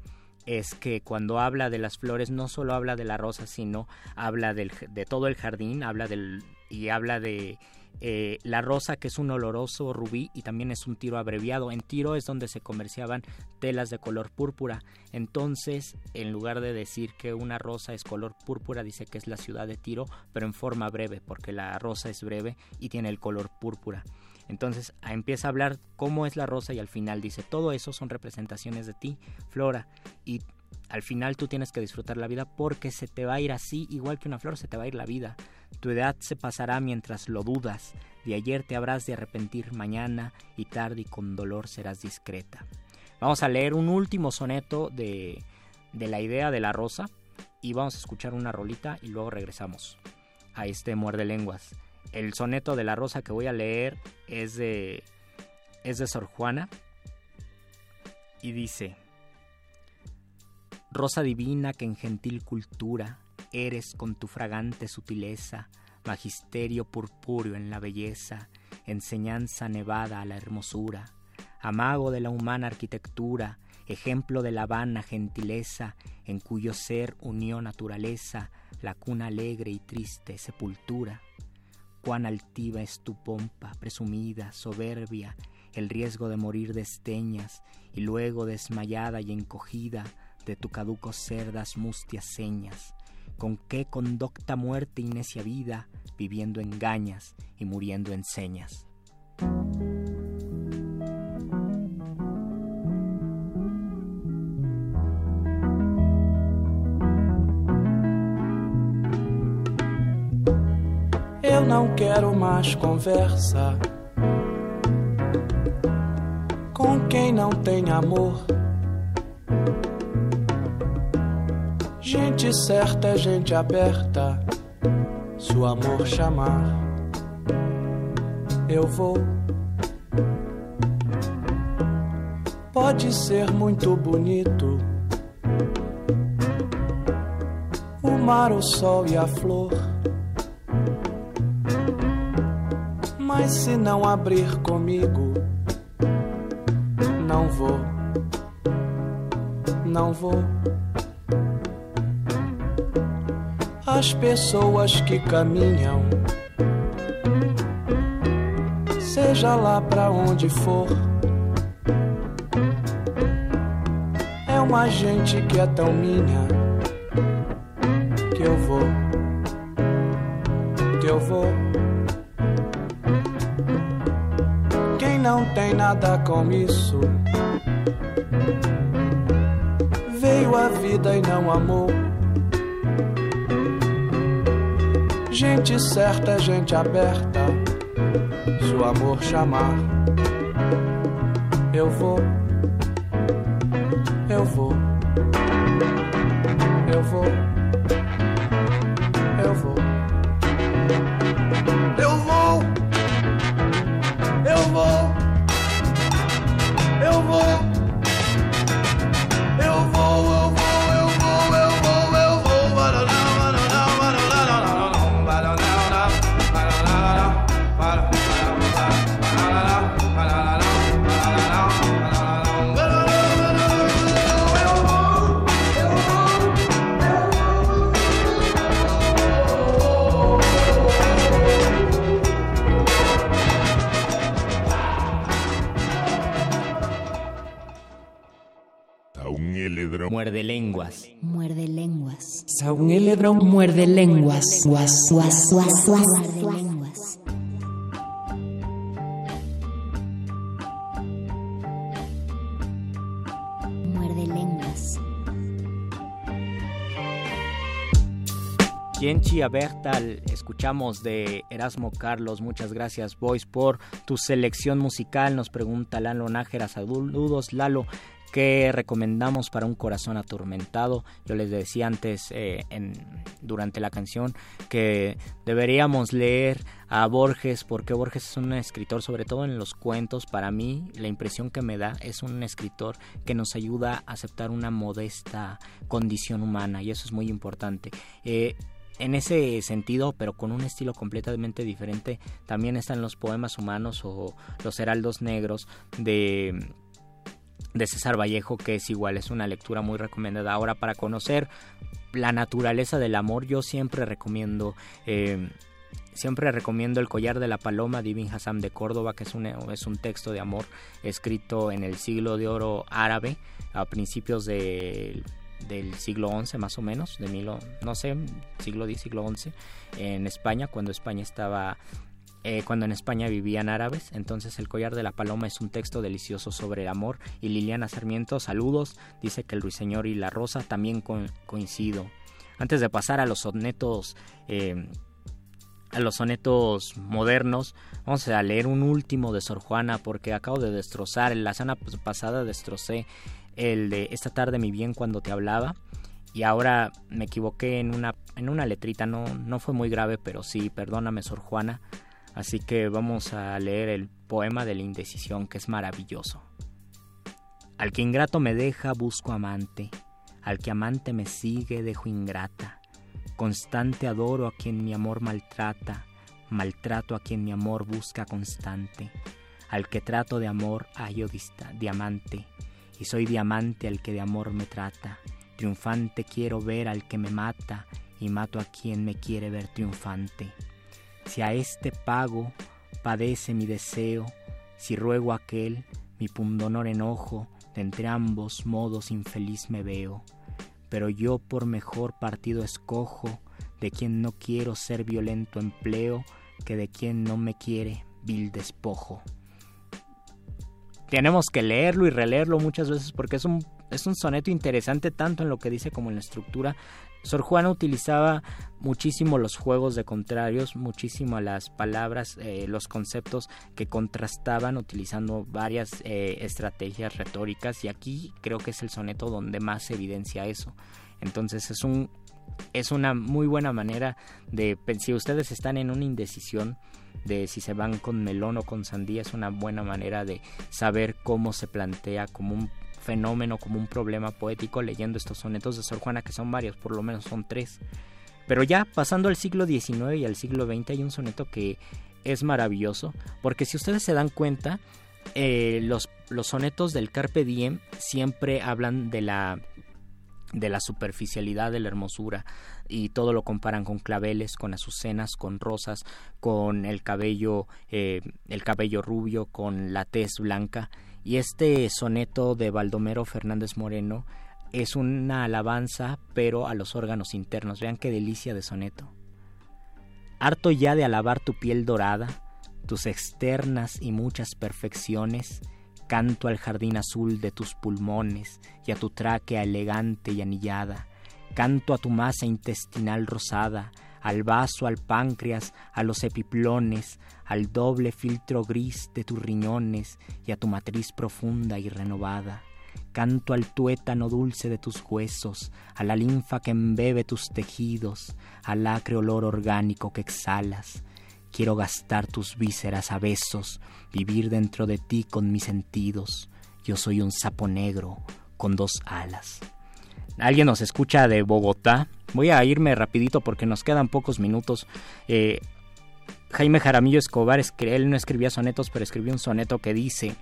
es que cuando habla de las flores no solo habla de la rosa, sino habla del, de todo el jardín, habla del y habla de eh, la rosa, que es un oloroso rubí y también es un tiro abreviado. En tiro es donde se comerciaban telas de color púrpura. Entonces, en lugar de decir que una rosa es color púrpura, dice que es la ciudad de Tiro, pero en forma breve, porque la rosa es breve y tiene el color púrpura. Entonces empieza a hablar cómo es la rosa y al final dice, todo eso son representaciones de ti, Flora, y al final tú tienes que disfrutar la vida porque se te va a ir así, igual que una flor, se te va a ir la vida. Tu edad se pasará mientras lo dudas, de ayer te habrás de arrepentir mañana y tarde y con dolor serás discreta. Vamos a leer un último soneto de, de la idea de la rosa y vamos a escuchar una rolita y luego regresamos a este muerde lenguas. El soneto de la rosa que voy a leer es de, es de Sor Juana y dice, Rosa divina que en gentil cultura eres con tu fragante sutileza, magisterio purpúreo en la belleza, enseñanza nevada a la hermosura, amago de la humana arquitectura, ejemplo de la vana gentileza, en cuyo ser unió naturaleza, la cuna alegre y triste sepultura. Cuán altiva es tu pompa, presumida, soberbia, el riesgo de morir de esteñas, y luego desmayada y encogida, de tu caduco ser das mustias señas, con qué conducta muerte y necia vida, viviendo engañas y muriendo en señas. Não quero mais conversa com quem não tem amor. Gente certa é gente aberta. Se o amor chamar, eu vou. Pode ser muito bonito o mar, o sol e a flor. Mas se não abrir comigo, não vou, não vou. as pessoas que caminham, seja lá pra onde for. É uma gente que é tão minha nada com isso, veio a vida e não amou. Gente certa é gente aberta. Se o amor chamar, eu vou, Muerde, muerde lenguas. Guas, guas, guas, guas. Muerde lenguas. Escuchamos de Erasmo Carlos. Muchas gracias, Boys, por tu selección musical. Nos pregunta Lalo Nájera. Saludos, Lalo. ¿Qué recomendamos para un corazón atormentado? Yo les decía antes eh, durante la canción que deberíamos leer a Borges porque Borges es un escritor, sobre todo en los cuentos, para mí la impresión que me da es un escritor que nos ayuda a aceptar una modesta condición humana y eso es muy importante. Eh, en ese sentido, pero con un estilo completamente diferente, también están los poemas humanos o los heraldos negros de de César Vallejo, que es igual, es una lectura muy recomendada. Ahora, para conocer la naturaleza del amor, yo siempre recomiendo... Eh, siempre recomiendo El collar de la paloma de Ibn de Córdoba, que es un, es un texto de amor escrito en el siglo de oro árabe, a principios del siglo XI más o menos, de mil, no sé, siglo X, siglo XI, en España, cuando España estaba eh, cuando en España vivían árabes. Entonces El collar de la paloma es un texto delicioso sobre el amor. Y Liliana Sarmiento, saludos, dice que el ruiseñor y la rosa también coincido. Antes de pasar a los sonetos... Eh, a los sonetos modernos, vamos a leer un último de Sor Juana porque acabo de destrozar, en la semana pasada destrocé el de Esta tarde mi bien cuando te hablaba y ahora me equivoqué en una, en una letrita, no, no fue muy grave, pero sí, perdóname Sor Juana, Así que vamos a leer el poema de la indecisión que es maravilloso. Al que ingrato me deja, busco amante. Al que amante me sigue, dejo ingrata. Constante adoro a quien mi amor maltrata. Maltrato a quien mi amor busca constante. Al que trato de amor hallo diamante. Y soy diamante al que de amor me trata. Triunfante quiero ver al que me mata. Y mato a quien me quiere ver triunfante. Si a este pago padece mi deseo, si ruego aquel mi pundonor enojo, de entre ambos modos infeliz me veo. Pero yo por mejor partido escojo, de quien no quiero ser violento empleo, que de quien no me quiere vil despojo. Tenemos que leerlo y releerlo muchas veces porque es un, es un soneto interesante tanto en lo que dice como en la estructura. Sor Juana utilizaba muchísimo los juegos de contrarios, muchísimo las palabras, eh, los conceptos que contrastaban utilizando varias eh, estrategias retóricas y aquí creo que es el soneto donde más evidencia eso. Entonces es un es una muy buena manera de si ustedes están en una indecisión de si se van con melón o con sandía es una buena manera de saber cómo se plantea como un fenómeno, como un problema poético leyendo estos sonetos de Sor Juana, que son varios, por lo menos son tres. Pero ya pasando al siglo XIX y al siglo XX hay un soneto que es maravilloso, porque si ustedes se dan cuenta, eh, los, los sonetos del Carpe Diem siempre hablan de la de la superficialidad de la hermosura y todo lo comparan con claveles, con azucenas, con rosas, con el cabello, eh, el cabello rubio, con la tez blanca y este soneto de Baldomero Fernández Moreno es una alabanza, pero a los órganos internos. Vean qué delicia de soneto. Harto ya de alabar tu piel dorada, tus externas y muchas perfecciones, canto al jardín azul de tus pulmones y a tu tráquea elegante y anillada, canto a tu masa intestinal rosada, al vaso, al páncreas, a los epiplones, al doble filtro gris de tus riñones y a tu matriz profunda y renovada. Canto al tuétano dulce de tus huesos, a la linfa que embebe tus tejidos, al acre olor orgánico que exhalas. Quiero gastar tus vísceras a besos, vivir dentro de ti con mis sentidos. Yo soy un sapo negro con dos alas. ¿Alguien nos escucha de Bogotá? Voy a irme rapidito porque nos quedan pocos minutos. Eh, Jaime Jaramillo Escobar, él no escribía sonetos, pero escribió un soneto que dice,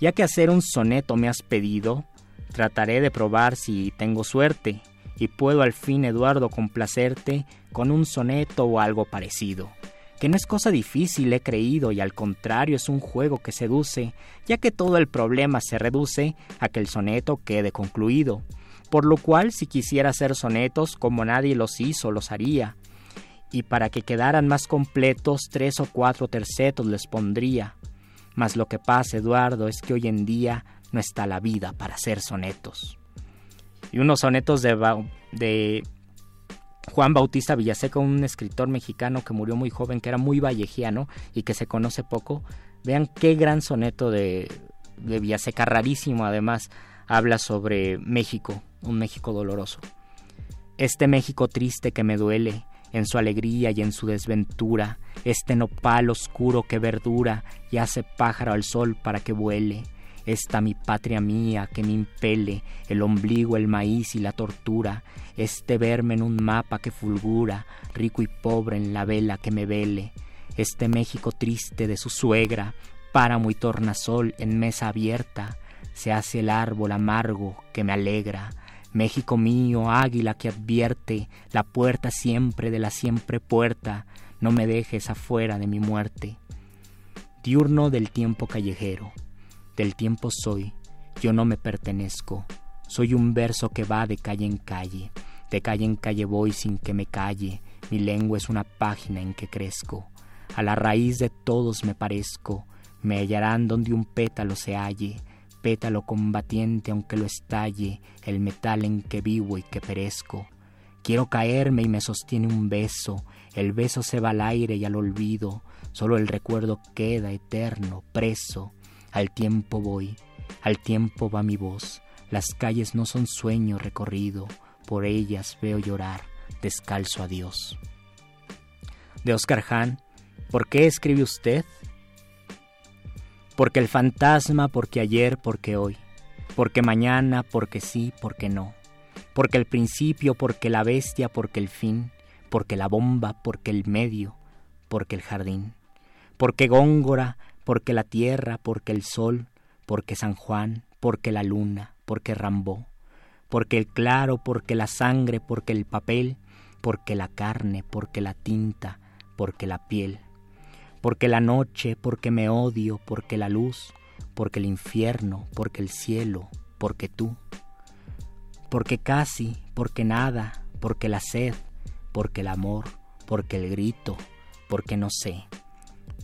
ya que hacer un soneto me has pedido, trataré de probar si tengo suerte y puedo al fin, Eduardo, complacerte con un soneto o algo parecido. Que no es cosa difícil, he creído, y al contrario es un juego que seduce, ya que todo el problema se reduce a que el soneto quede concluido. Por lo cual, si quisiera hacer sonetos como nadie los hizo, los haría, y para que quedaran más completos tres o cuatro tercetos les pondría. Mas lo que pasa, Eduardo, es que hoy en día no está la vida para hacer sonetos. Y unos sonetos de, de Juan Bautista Villaseca, un escritor mexicano que murió muy joven, que era muy vallejiano y que se conoce poco. Vean qué gran soneto de, de Villaseca, rarísimo además, habla sobre México, un México doloroso. Este México triste que me duele, en su alegría y en su desventura, este nopal oscuro que verdura y hace pájaro al sol para que vuele, esta mi patria mía que me impele el ombligo, el maíz y la tortura, este verme en un mapa que fulgura, rico y pobre en la vela que me vele, este México triste de su suegra, páramo y tornasol en mesa abierta, se hace el árbol amargo que me alegra, México mío, águila que advierte la puerta siempre de la siempre puerta, no me dejes afuera de mi muerte. Diurno del tiempo callejero, del tiempo soy, yo no me pertenezco, soy un verso que va de calle en calle, de calle en calle voy sin que me calle, mi lengua es una página en que crezco, a la raíz de todos me parezco, me hallarán donde un pétalo se halle, pétalo combatiente aunque lo estalle el metal en que vivo y que perezco. Quiero caerme y me sostiene un beso, el beso se va al aire y al olvido, solo el recuerdo queda eterno, preso. Al tiempo voy, al tiempo va mi voz, las calles no son sueño recorrido, por ellas veo llorar, descalzo a Dios. De Oscar Hahn, ¿por qué escribe usted? Porque el fantasma, porque ayer, porque hoy. Porque mañana, porque sí, porque no. Porque el principio, porque la bestia, porque el fin. Porque la bomba, porque el medio, porque el jardín. Porque Góngora, porque la tierra, porque el sol, porque San Juan, porque la luna, porque Rambó. Porque el claro, porque la sangre, porque el papel, porque la carne, porque la tinta, porque la piel porque la noche, porque me odio, porque la luz, porque el infierno, porque el cielo, porque tú, porque casi, porque nada, porque la sed, porque el amor, porque el grito, porque no sé,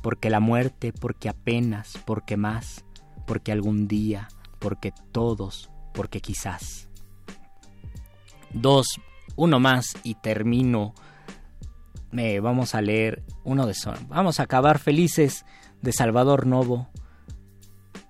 porque la muerte, porque apenas, porque más, porque algún día, porque todos, porque quizás. Dos, uno más y termino vamos a leer uno de son. Vamos a acabar felices de Salvador Novo.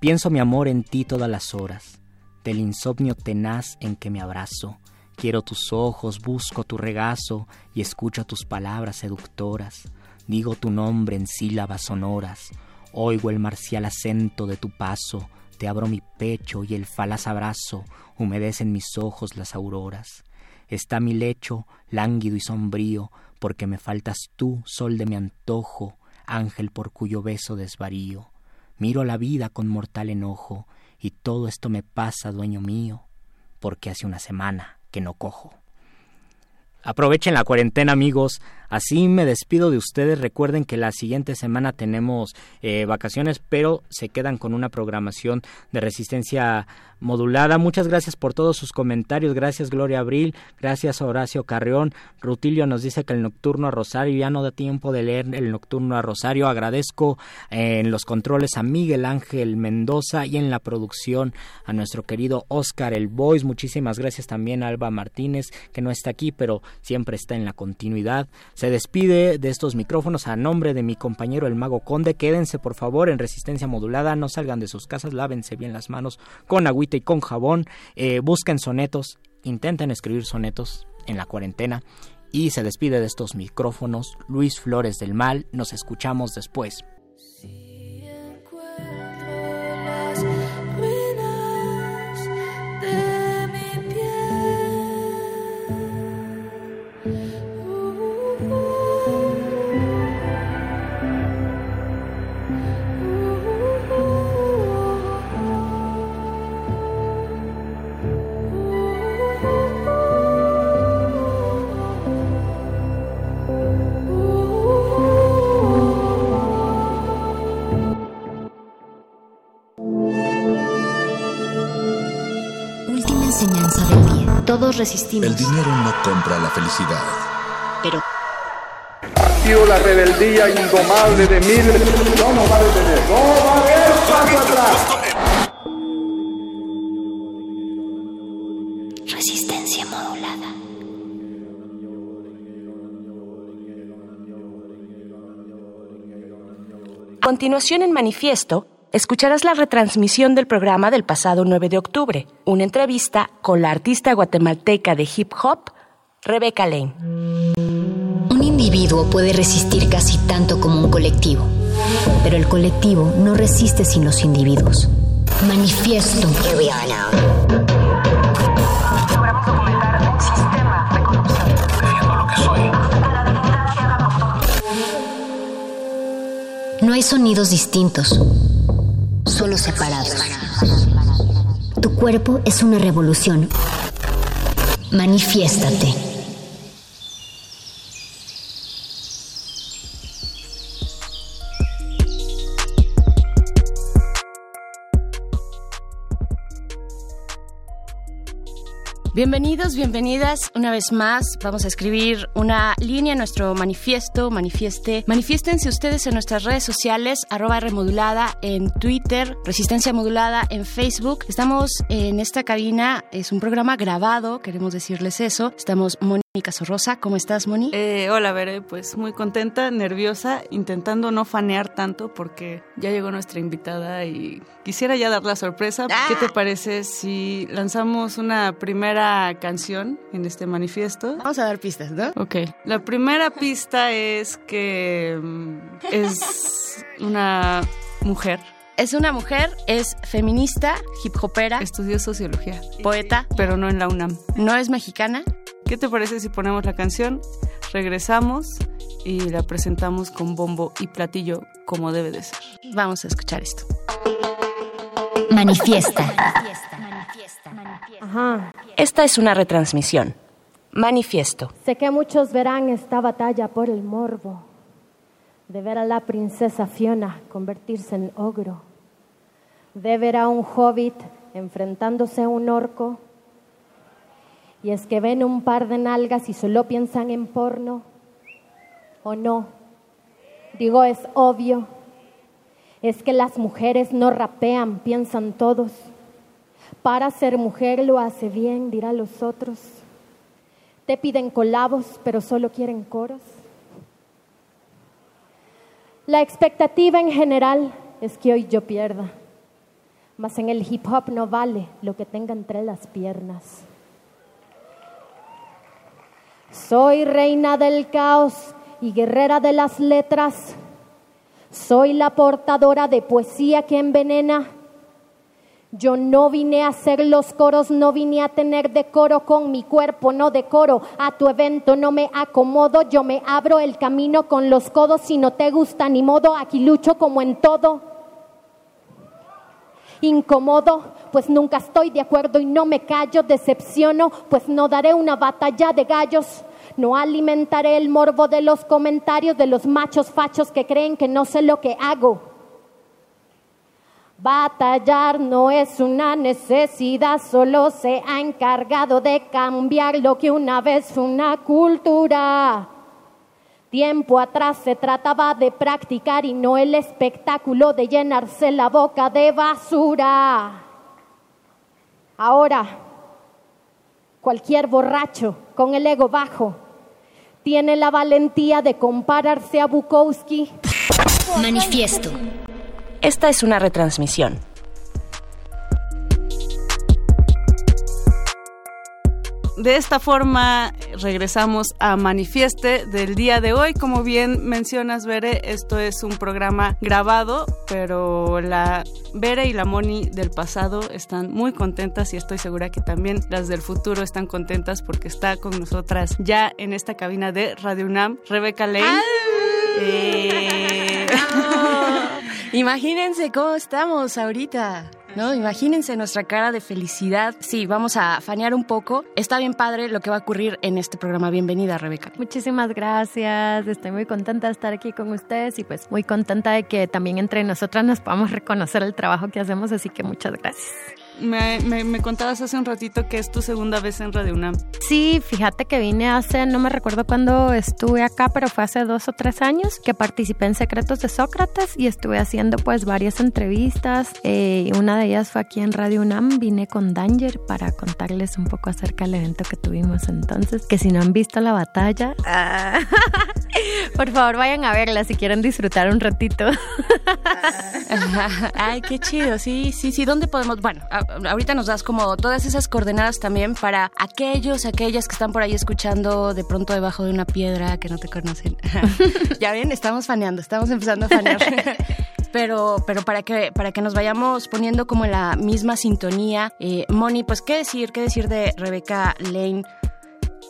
Pienso mi amor en ti todas las horas, del insomnio tenaz en que me abrazo. Quiero tus ojos, busco tu regazo y escucho tus palabras seductoras. Digo tu nombre en sílabas sonoras, oigo el marcial acento de tu paso, te abro mi pecho y el falaz abrazo humedecen mis ojos las auroras. Está mi lecho, lánguido y sombrío, porque me faltas tú, sol de mi antojo, ángel por cuyo beso desvarío. Miro la vida con mortal enojo, y todo esto me pasa, dueño mío, porque hace una semana que no cojo. Aprovechen la cuarentena, amigos. Así me despido de ustedes. Recuerden que la siguiente semana tenemos eh, vacaciones, pero se quedan con una programación de resistencia modulada. Muchas gracias por todos sus comentarios. Gracias Gloria Abril, gracias Horacio Carrión. Rutilio nos dice que el nocturno a Rosario ya no da tiempo de leer el nocturno a Rosario. Agradezco eh, en los controles a Miguel Ángel Mendoza y en la producción a nuestro querido Oscar El Boys. Muchísimas gracias también a Alba Martínez, que no está aquí, pero siempre está en la continuidad. Se despide de estos micrófonos a nombre de mi compañero el Mago Conde. Quédense por favor en resistencia modulada, no salgan de sus casas, lávense bien las manos con agüita y con jabón, eh, busquen sonetos, intenten escribir sonetos en la cuarentena. Y se despide de estos micrófonos Luis Flores del Mal, nos escuchamos después. todos resistimos. El dinero no compra la felicidad. Pero... Partido la rebeldía indomable de miles. No nos va a detener. No va a haber paso atrás. Resistencia modulada. continuación en manifiesto escucharás la retransmisión del programa del pasado 9 de octubre, una entrevista con la artista guatemalteca de hip hop, Rebecca Lane. Un individuo puede resistir casi tanto como un colectivo, pero el colectivo no resiste sin los individuos. Manifiesto. No hay sonidos distintos, solo separados. Tu cuerpo es una revolución. Manifiéstate. Bienvenidos, bienvenidas una vez más. Vamos a escribir una línea nuestro manifiesto, manifieste. Manifiéstense ustedes en nuestras redes sociales, arroba remodulada en Twitter, Resistencia Modulada en Facebook. Estamos en esta cabina, es un programa grabado, queremos decirles eso. Estamos Mónica Sorrosa, ¿cómo estás, Moni? Eh, hola, Veré, pues muy contenta, nerviosa, intentando no fanear tanto porque ya llegó nuestra invitada y quisiera ya dar la sorpresa. ¿Qué te parece si lanzamos una primera canción en este manifiesto? Vamos a dar pistas, ¿no? Ok. La primera pista es que mm, es una mujer. Es una mujer, es feminista, hip hopera, Estudió sociología, poeta, pero no en la UNAM. no es mexicana. ¿Qué te parece si ponemos la canción, regresamos y la presentamos con bombo y platillo como debe de ser? Vamos a escuchar esto. Manifiesta. Esta es una retransmisión. Manifiesto. Sé que muchos verán esta batalla por el morbo de ver a la princesa Fiona convertirse en ogro, de ver a un hobbit enfrentándose a un orco. Y es que ven un par de nalgas y solo piensan en porno. ¿O no? Digo, es obvio. Es que las mujeres no rapean, piensan todos. Para ser mujer lo hace bien, dirá los otros. Te piden colabos, pero solo quieren coros. La expectativa en general es que hoy yo pierda, mas en el hip hop no vale lo que tenga entre las piernas. Soy reina del caos y guerrera de las letras. Soy la portadora de poesía que envenena. Yo no vine a hacer los coros, no vine a tener decoro con mi cuerpo, no decoro. A tu evento no me acomodo, yo me abro el camino con los codos. Si no te gusta ni modo, aquí lucho como en todo. Incómodo, pues nunca estoy de acuerdo y no me callo, decepciono, pues no daré una batalla de gallos. No alimentaré el morbo de los comentarios de los machos fachos que creen que no sé lo que hago. Batallar no es una necesidad, solo se ha encargado de cambiar lo que una vez fue una cultura. Tiempo atrás se trataba de practicar y no el espectáculo de llenarse la boca de basura. Ahora, cualquier borracho con el ego bajo tiene la valentía de compararse a Bukowski. Manifiesto. Esta es una retransmisión. De esta forma regresamos a Manifieste del día de hoy. Como bien mencionas, Bere, esto es un programa grabado, pero la Bere y la Moni del pasado están muy contentas y estoy segura que también las del futuro están contentas porque está con nosotras ya en esta cabina de Radio UNAM, Rebeca Lane. Eh, Imagínense cómo estamos ahorita. ¿No? Imagínense nuestra cara de felicidad. Sí, vamos a fanear un poco. Está bien padre lo que va a ocurrir en este programa. Bienvenida, Rebeca. Muchísimas gracias. Estoy muy contenta de estar aquí con ustedes y pues muy contenta de que también entre nosotras nos podamos reconocer el trabajo que hacemos, así que muchas gracias. Me, me, contabas hace un ratito que es tu segunda vez en Radio UNAM. Sí, fíjate que vine hace, no me recuerdo cuándo estuve acá, pero fue hace dos o tres años que participé en Secretos de Sócrates y estuve haciendo pues varias entrevistas. Eh, una de ellas fue aquí en Radio UNAM, vine con Danger para contarles un poco acerca del evento que tuvimos entonces, que si no han visto la batalla, ah, por favor vayan a verla si quieren disfrutar un ratito. Ay, qué chido, sí, sí, sí, ¿dónde podemos? Bueno, ahorita nos das como todas esas coordenadas también para aquellos, aquellas que están por ahí escuchando de pronto debajo de una piedra que no te conocen. ya ven, estamos faneando, estamos empezando a fanear. pero, pero para que para que nos vayamos poniendo como en la misma sintonía, eh, Moni, pues qué decir, qué decir de Rebeca Lane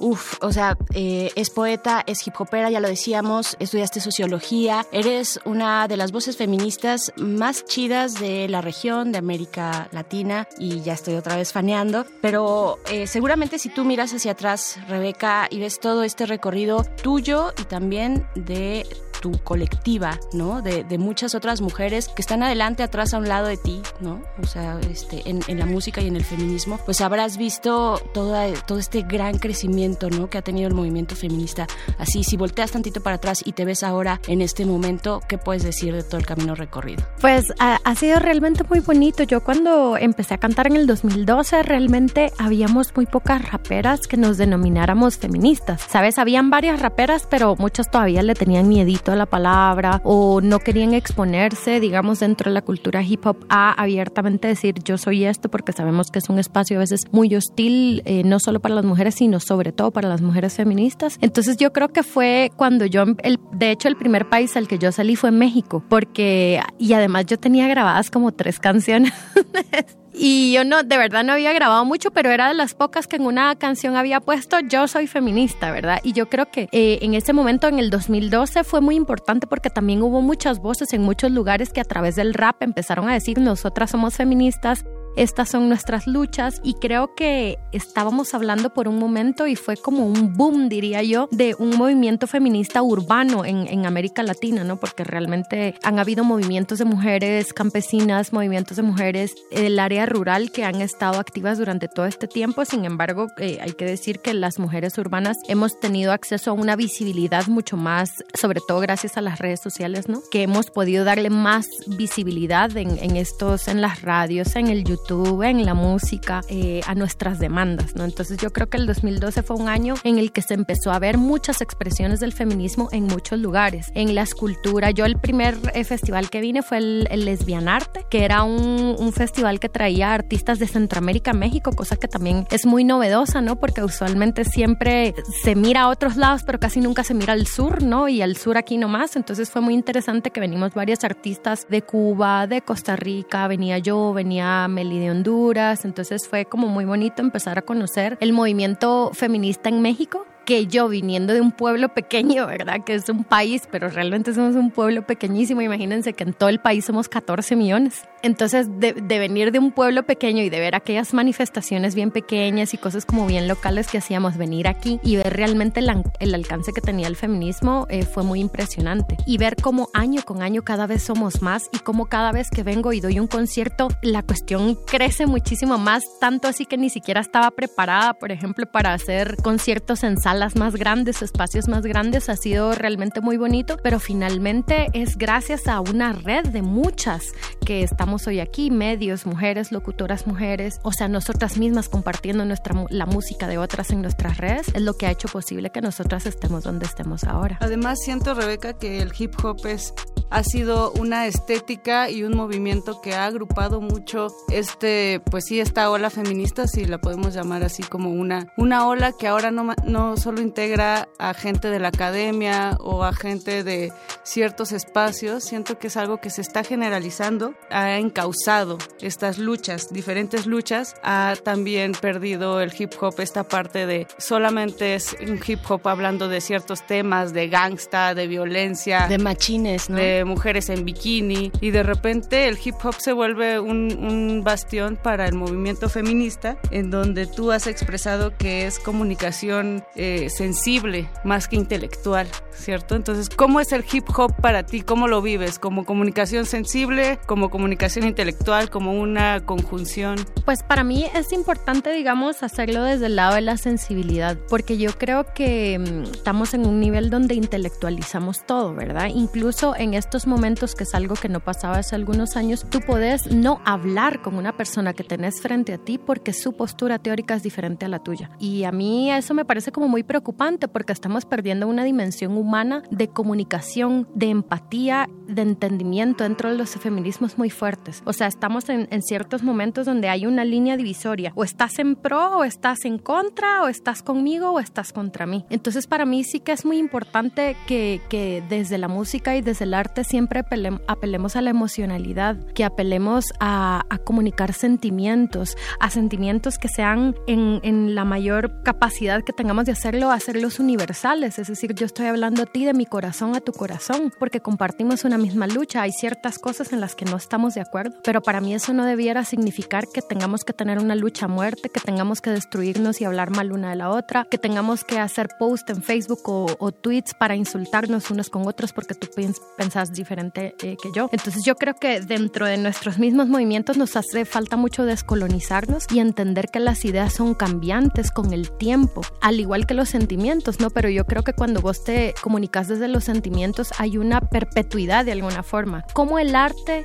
Uf, o sea, eh, es poeta, es hip hopera, ya lo decíamos, estudiaste sociología, eres una de las voces feministas más chidas de la región, de América Latina, y ya estoy otra vez faneando, pero eh, seguramente si tú miras hacia atrás, Rebeca, y ves todo este recorrido tuyo y también de tu colectiva, ¿no? De, muchas otras mujeres que están adelante, atrás, a un lado de ti, ¿no? O sea, este, en, la música y en el feminismo, pues habrás visto toda, todo este gran crecimiento, ¿no? Que ha tenido el movimiento feminista. Así, si volteas tantito para atrás y te ves ahora en este momento, ¿qué puedes decir de todo el camino recorrido? Pues ha, ha sido realmente muy bonito. Yo cuando empecé a cantar en el 2012, realmente habíamos muy pocas raperas que nos denomináramos feministas. ¿Sabes? Habían varias raperas, pero muchas todavía le tenían miedito la palabra o no querían exponerse, digamos, dentro de la cultura hip hop a abiertamente decir yo soy esto porque sabemos que es un espacio a veces muy hostil, eh, no solo para las mujeres, sino sobre todo para las mujeres feministas. Entonces yo creo que fue cuando yo, el, de hecho el primer país al que yo salí fue México, porque, y además yo tenía grabadas como tres canciones Y yo no, de verdad no había grabado mucho, pero era de las pocas que en una canción había puesto yo soy feminista, ¿verdad? Y yo creo que eh, en ese momento, en el 2012, fue muy importante porque también hubo muchas voces en muchos lugares que a través del rap empezaron a decir nosotras somos feministas, estas son nuestras luchas y creo que estábamos hablando por un momento y fue como un boom, diría yo, de un movimiento feminista urbano en, en América Latina, ¿no? Porque realmente han habido movimientos de mujeres campesinas, movimientos de mujeres del área rural que han estado activas durante todo este tiempo. Sin embargo, eh, hay que decir que las mujeres urbanas hemos tenido acceso a una visibilidad mucho más, sobre todo gracias a las redes sociales, ¿no? Que hemos podido darle más visibilidad en, en estos, en las radios, en el YouTube en la música, eh, a nuestras demandas, ¿no? Entonces yo creo que el 2012 fue un año en el que se empezó a ver muchas expresiones del feminismo en muchos lugares, en la escultura. Yo el primer eh, festival que vine fue el, el Lesbianarte, que era un, un, festival que traía artistas de Centroamérica, México, cosa que también es muy novedosa, ¿no? Porque usualmente siempre se mira a otros lados, pero casi nunca se mira al sur, ¿no? Y al sur aquí nomás. Entonces fue muy interesante que venimos varias artistas de Cuba, de Costa Rica, venía yo, venía Mel y de Honduras, entonces fue como muy bonito empezar a conocer el movimiento feminista en México que yo viniendo de un pueblo pequeño, ¿verdad? Que es un país, pero realmente somos un pueblo pequeñísimo. Imagínense que en todo el país somos 14 millones. Entonces, de, venir de un pueblo pequeño y de ver aquellas manifestaciones bien pequeñas y cosas como bien locales que hacíamos, venir aquí y ver realmente el, alcance que tenía el feminismo eh, fue muy impresionante. Y ver cómo año con año cada vez somos más y cómo cada vez que vengo y doy un concierto, la cuestión crece muchísimo más, tanto así que ni siquiera estaba preparada, por ejemplo, para hacer conciertos en salas más grandes, espacios más grandes. Ha sido realmente muy bonito, pero finalmente es gracias a una red de muchas que estamos hoy aquí, medios, mujeres, locutoras mujeres, o sea, nosotras mismas compartiendo nuestra, la música de otras en nuestras redes, es lo que ha hecho posible que nosotras estemos donde estemos ahora. Además, siento, Rebeca, que el hip hop es ha sido una estética y un movimiento que ha agrupado mucho este, pues sí, esta ola feminista, si la podemos llamar así como una, una ola que ahora no, no solo integra a gente de la academia o a gente de ciertos espacios, siento que es algo que se está generalizando, ha encausado estas luchas, diferentes luchas, ha también perdido el hip hop esta parte de solamente es un hip hop hablando de ciertos temas, de gangsta, de violencia, de machines, ¿no? De de mujeres en bikini y de repente el hip hop se vuelve un, un bastión para el movimiento feminista en donde tú has expresado que es comunicación eh, sensible más que intelectual, ¿cierto? Entonces, ¿cómo es el hip hop para ti? ¿Cómo lo vives? ¿Como comunicación sensible? ¿Como comunicación intelectual? ¿Como una conjunción? Pues para mí es importante, digamos, hacerlo desde el lado de la sensibilidad, porque yo creo que mm, estamos en un nivel donde intelectualizamos todo, ¿verdad? Incluso en estos momentos, que es algo que no pasaba hace algunos años, tú puedes no hablar con una persona que tenés frente a ti porque su postura teórica es diferente a la tuya. Y a mí eso me parece como muy preocupante porque estamos perdiendo una dimensión humana de comunicación, de empatía, de entendimiento dentro de los feminismos muy fuertes. O sea, estamos en, en ciertos momentos donde hay una línea divisoria. O estás en pro, o estás en contra, o estás conmigo, o estás contra mí. Entonces, para mí sí que es muy importante que, que desde la música y desde el arte siempre apelemos a la emocionalidad, que apelemos a, a comunicar sentimientos, a sentimientos que sean en, en la mayor capacidad que tengamos de hacerlo, hacerlos universales. Es decir, yo estoy hablando a ti de mi corazón a tu corazón, porque compartimos una misma lucha. Hay ciertas cosas en las que no estamos de acuerdo, pero para mí eso no debiera significar que tengamos que tener una lucha a muerte, que tengamos que destruirnos y hablar mal una de la otra, que tengamos que hacer post en Facebook o, tweets para insultarnos unos con otros porque tú pensás diferente eh, que yo. Entonces yo creo que dentro de nuestros mismos movimientos nos hace falta mucho descolonizarnos y entender que las ideas son cambiantes con el tiempo, al igual que los sentimientos, ¿no? Pero yo creo que cuando vos te comunicas desde los sentimientos hay una perpetuidad de alguna forma. Como el arte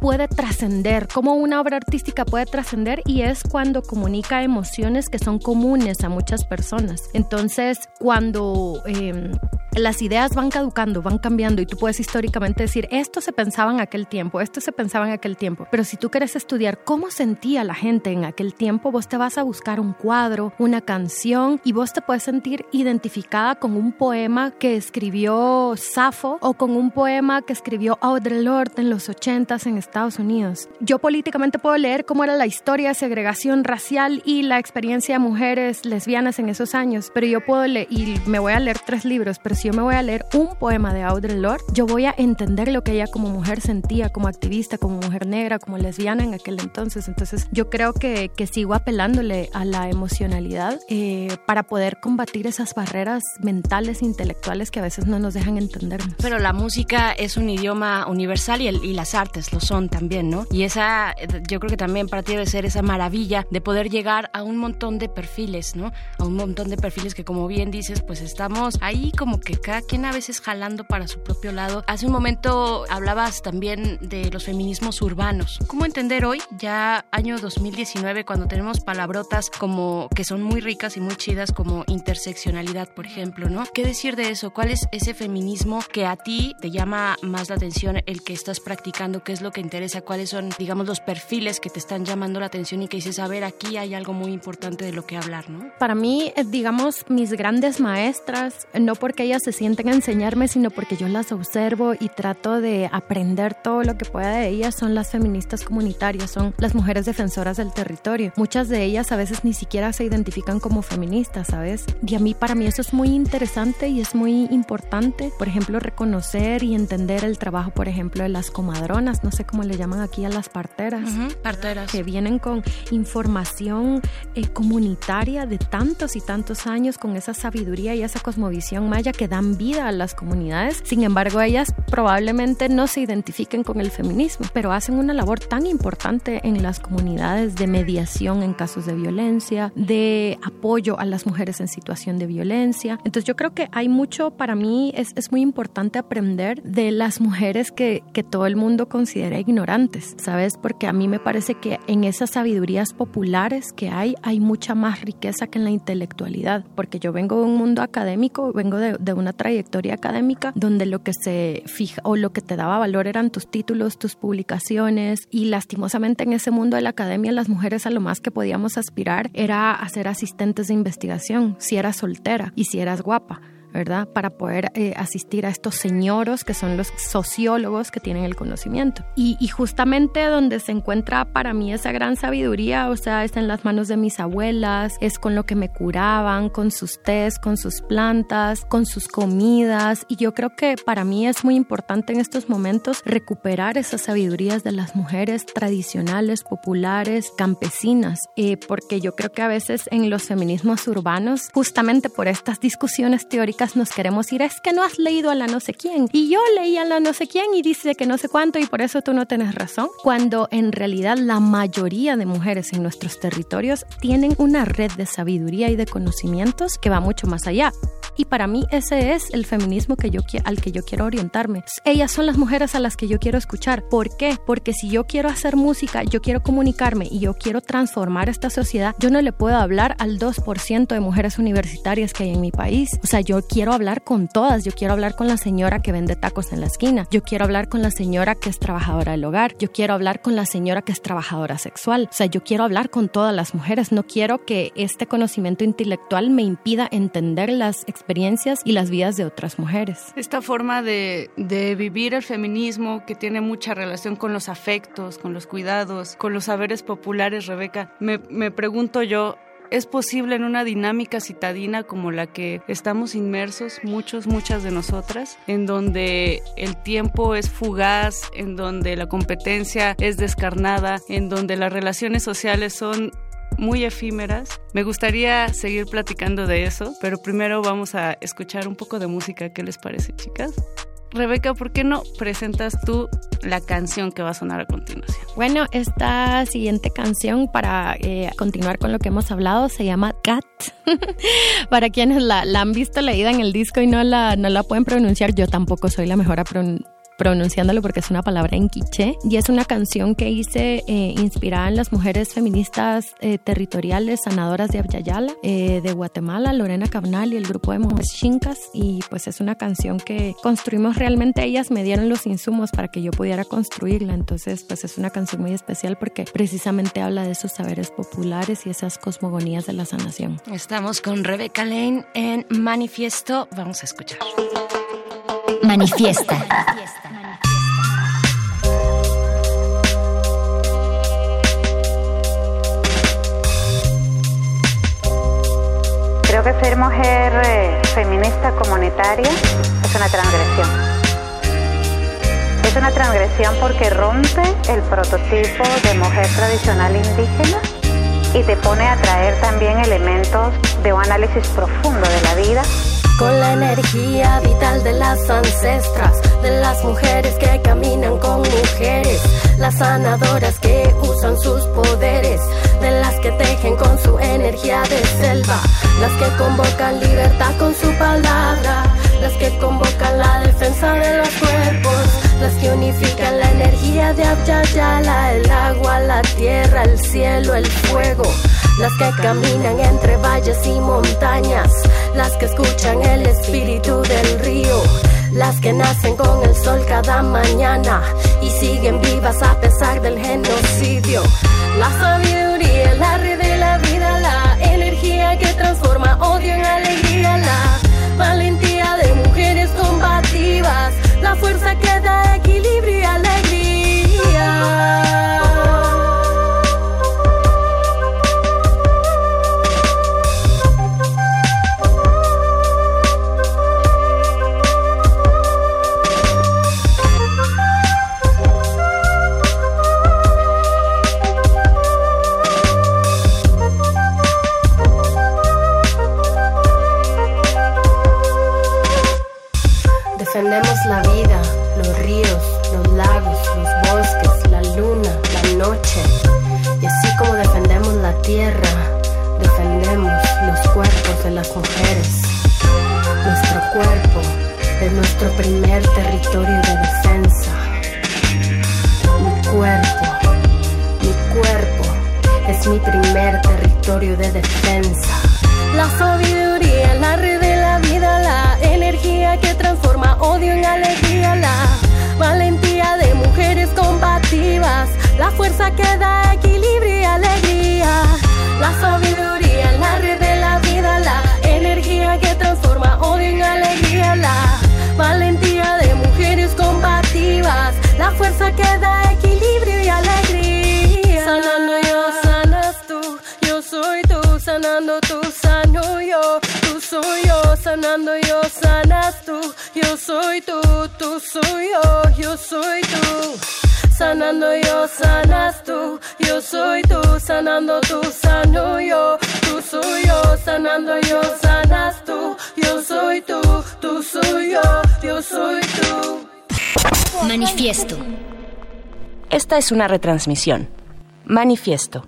puede trascender, cómo una obra artística puede trascender y es cuando comunica emociones que son comunes a muchas personas. Entonces, cuando em, las ideas van caducando, van cambiando y tú puedes históricamente decir, esto se pensaba en aquel tiempo, esto se pensaba en aquel tiempo, pero si tú quieres estudiar cómo sentía la gente en aquel tiempo, vos te vas a buscar un cuadro, una canción y vos te puedes sentir identificada con un poema que escribió Safo o con un poema que escribió Audre Lorde en los 80s en Estados Unidos. Yo políticamente puedo leer cómo era la historia de segregación racial y la experiencia de mujeres lesbianas en esos años, pero yo puedo leer, y me voy a leer tres libros, pero si yo me voy a leer un poema de Audre Lorde, yo voy a entender lo que ella como mujer sentía, como activista, como mujer negra, como lesbiana en aquel entonces. Entonces yo creo que, que sigo apelándole a la emocionalidad eh, para poder combatir esas barreras mentales, intelectuales que a veces no nos dejan entendernos. Pero la música es un idioma universal y, el, y las artes lo son también, ¿no? Y esa, yo creo que también para ti debe ser esa maravilla de poder llegar a un montón de perfiles, ¿no? A un montón de perfiles que como bien dices, pues estamos ahí como que cada quien a veces jalando para su propio lado. Hace un momento hablabas también de los feminismos urbanos. ¿Cómo entender hoy, ya año 2019, cuando tenemos palabrotas como que son muy ricas y muy chidas como interseccionalidad, por ejemplo, ¿no? ¿Qué decir de eso? ¿Cuál es ese feminismo que a ti te llama más la atención, el que estás practicando? ¿Qué es lo que interesa, cuáles son, digamos, los perfiles que te están llamando la atención y que dices, a ver, aquí hay algo muy importante de lo que hablar, ¿no? Para mí, eh, digamos, mis grandes maestras, no porque ellas se sienten a enseñarme, sino porque yo las observo y trato de aprender todo lo que pueda de ellas, son las feministas comunitarias, son las mujeres defensoras del territorio. Muchas de ellas a veces ni siquiera se identifican como feministas, ¿sabes? Y a mí, para mí eso es muy interesante y es muy importante, por ejemplo, reconocer y entender el trabajo, por ejemplo, de las comadronas, no sé cómo le llaman aquí a las parteras. parteras. Que vienen con información eh, comunitaria de tantos y tantos años, con esa sabiduría y esa cosmovisión maya que dan vida a las comunidades. Sin embargo, ellas probablemente no se identifiquen con el feminismo, pero hacen una labor tan importante en las comunidades de mediación en casos de violencia, de apoyo a las mujeres en situación de violencia. Entonces yo creo que hay mucho, para mí es, es muy importante aprender de las mujeres que, que todo el mundo considera ignorantes, ¿sabes? Porque a mí me parece que en esas sabidurías populares que hay, hay mucha más riqueza que en la intelectualidad, porque yo vengo de un mundo académico, vengo de, de una trayectoria académica donde lo que se fija o lo que te daba valor eran tus títulos, tus publicaciones y lastimosamente en ese mundo de la academia las mujeres a lo más que podíamos aspirar era a ser asistentes de investigación, si eras soltera y si eras guapa ¿verdad? Para poder eh, asistir a estos señoros que son los sociólogos que tienen el conocimiento. Y, justamente donde se encuentra para mí esa gran sabiduría, o sea, está en las manos de mis abuelas, es con lo que me curaban, con sus tés, con sus plantas, con sus comidas. Y yo creo que para mí es muy importante en estos momentos recuperar esas sabidurías de las mujeres tradicionales, populares, campesinas, eh, porque yo creo que a veces en los feminismos urbanos, justamente por estas discusiones teóricas, nos queremos ir, es que no has leído a la no sé quién. Y yo leí a la no sé quién y dice que no sé cuánto y por eso tú no tienes razón. Cuando en realidad la mayoría de mujeres en nuestros territorios tienen una red de sabiduría y de conocimientos que va mucho más allá. Y para mí ese es el feminismo que yo, al que yo quiero orientarme. Ellas son las mujeres a las que yo quiero escuchar. ¿Por qué? Porque si yo quiero hacer música, yo quiero comunicarme y yo quiero transformar esta sociedad, yo no le puedo hablar al 2% de mujeres universitarias que hay en mi país. O sea, yo quiero hablar con todas. Yo quiero hablar con la señora que vende tacos en la esquina. Yo quiero hablar con la señora que es trabajadora del hogar. Yo quiero hablar con la señora que es trabajadora sexual. O sea, yo quiero hablar con todas las mujeres. No quiero que este conocimiento intelectual me impida entender las experiencias y las vidas de otras mujeres. Esta forma de, vivir el feminismo que tiene mucha relación con los afectos, con los cuidados, con los saberes populares, Rebeca, me, me pregunto yo, es posible en una dinámica citadina como la que estamos inmersos, muchos, muchas de nosotras, en donde el tiempo es fugaz, en donde la competencia es descarnada, en donde las relaciones sociales son muy efímeras. Me gustaría seguir platicando de eso, pero primero vamos a escuchar un poco de música. ¿Qué les parece, chicas? Rebeca, ¿por qué no presentas tú la canción que va a sonar a continuación? Bueno, esta siguiente canción, para eh, continuar con lo que hemos hablado, se llama Cat. para quienes la, han visto leída en el disco y no la, no la pueden pronunciar, yo tampoco soy la mejor a pronunciar pronunciándolo porque es una palabra en quiché y es una canción que hice eh, inspirada en las mujeres feministas eh, territoriales sanadoras de Abyayala, eh, de Guatemala, Lorena Cabnal y el grupo de mujeres chincas y pues es una canción que construimos realmente ellas me dieron los insumos para que yo pudiera construirla entonces pues es una canción muy especial porque precisamente habla de esos saberes populares y esas cosmogonías de la sanación. Estamos con Rebeca Lane en Manifiesto, vamos a escuchar. Manifiesta. Creo que ser mujer eh, feminista comunitaria es una transgresión. Es una transgresión porque rompe el prototipo de mujer tradicional indígena y te pone a traer también elementos de un análisis profundo de la vida con la energía vital de las ancestras, de las mujeres que caminan con mujeres, las sanadoras que usan sus poderes, de las que tejen con su energía de selva, las que convocan libertad con su palabra, las que convocan la defensa de los cuerpos, las que unifican la energía de Abyayala, el agua, la tierra, el cielo, el fuego. Las que caminan entre valles y montañas, las que escuchan el espíritu del río, las que nacen con el sol cada mañana y siguen vivas a pesar del genocidio. La sabiduría, la red de la vida, la energía que transforma odio en alegría, la valentía de mujeres combativas, la fuerza que da equilibrio las mujeres. Nuestro cuerpo es nuestro primer territorio de defensa. Mi cuerpo, mi cuerpo es mi primer territorio de defensa. La sabiduría, la red de la vida, la energía que transforma odio en alegría, la valentía de mujeres combativas, la fuerza que da equilibrio y alegría, la sabiduría, la red de energía que transforma odio en alegría, la valentía de mujeres combativas, la fuerza que da equilibrio y alegría. Sanando yo, sanas tú, yo soy tú, sanando tú, sano yo, tú soy yo, sanando yo, sanas tú, yo soy tú, tú soy yo, yo soy tú. Sanando yo, sanas tú, yo soy tú, sanando tú, sano yo, tú soy yo, sanando yo, sanas tú, yo soy tú, tú soy yo, yo soy tú. Manifiesto. Esta es una retransmisión. Manifiesto.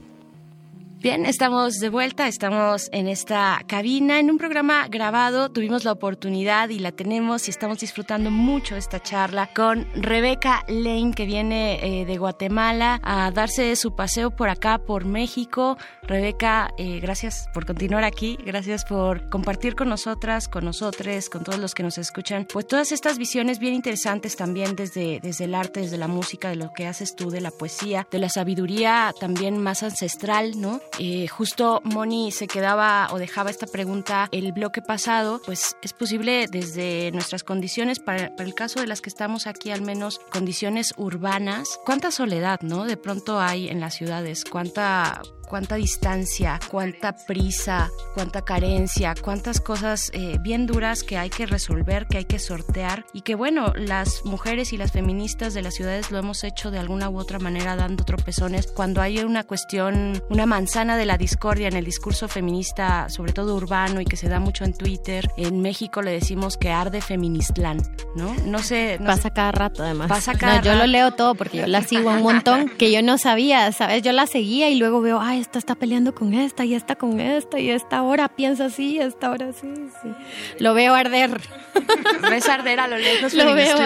Bien, estamos de vuelta, estamos en esta cabina, en un programa grabado, tuvimos la oportunidad y la tenemos y estamos disfrutando mucho esta charla con Rebeca Lane, que viene eh, de Guatemala a darse su paseo por acá, por México. Rebeca, eh, gracias por continuar aquí, gracias por compartir con nosotras, con nosotros, con todos los que nos escuchan, pues todas estas visiones bien interesantes también desde, desde el arte, desde la música, de lo que haces tú, de la poesía, de la sabiduría también más ancestral, ¿no? Eh, justo Moni se quedaba o dejaba esta pregunta el bloque pasado, pues es posible desde nuestras condiciones, para, para el caso de las que estamos aquí al menos, condiciones urbanas, cuánta soledad, ¿no? De pronto hay en las ciudades, cuánta cuánta distancia, cuánta prisa, cuánta carencia, cuántas cosas eh, bien duras que hay que resolver, que hay que sortear y que bueno, las mujeres y las feministas de las ciudades lo hemos hecho de alguna u otra manera dando tropezones cuando hay una cuestión, una manzana de la discordia en el discurso feminista, sobre todo urbano y que se da mucho en Twitter. En México le decimos que arde feministlán, ¿no? No sé. pasa cada rato además. Pasa cada Yo lo leo todo porque yo la sigo un montón que yo no sabía, ¿sabes? Yo la seguía y luego veo, ay, esta está peleando con esta y esta con esta y esta hora piensa así, esta hora sí, sí. Lo veo arder. Ves arder a lo lejos. Lo veo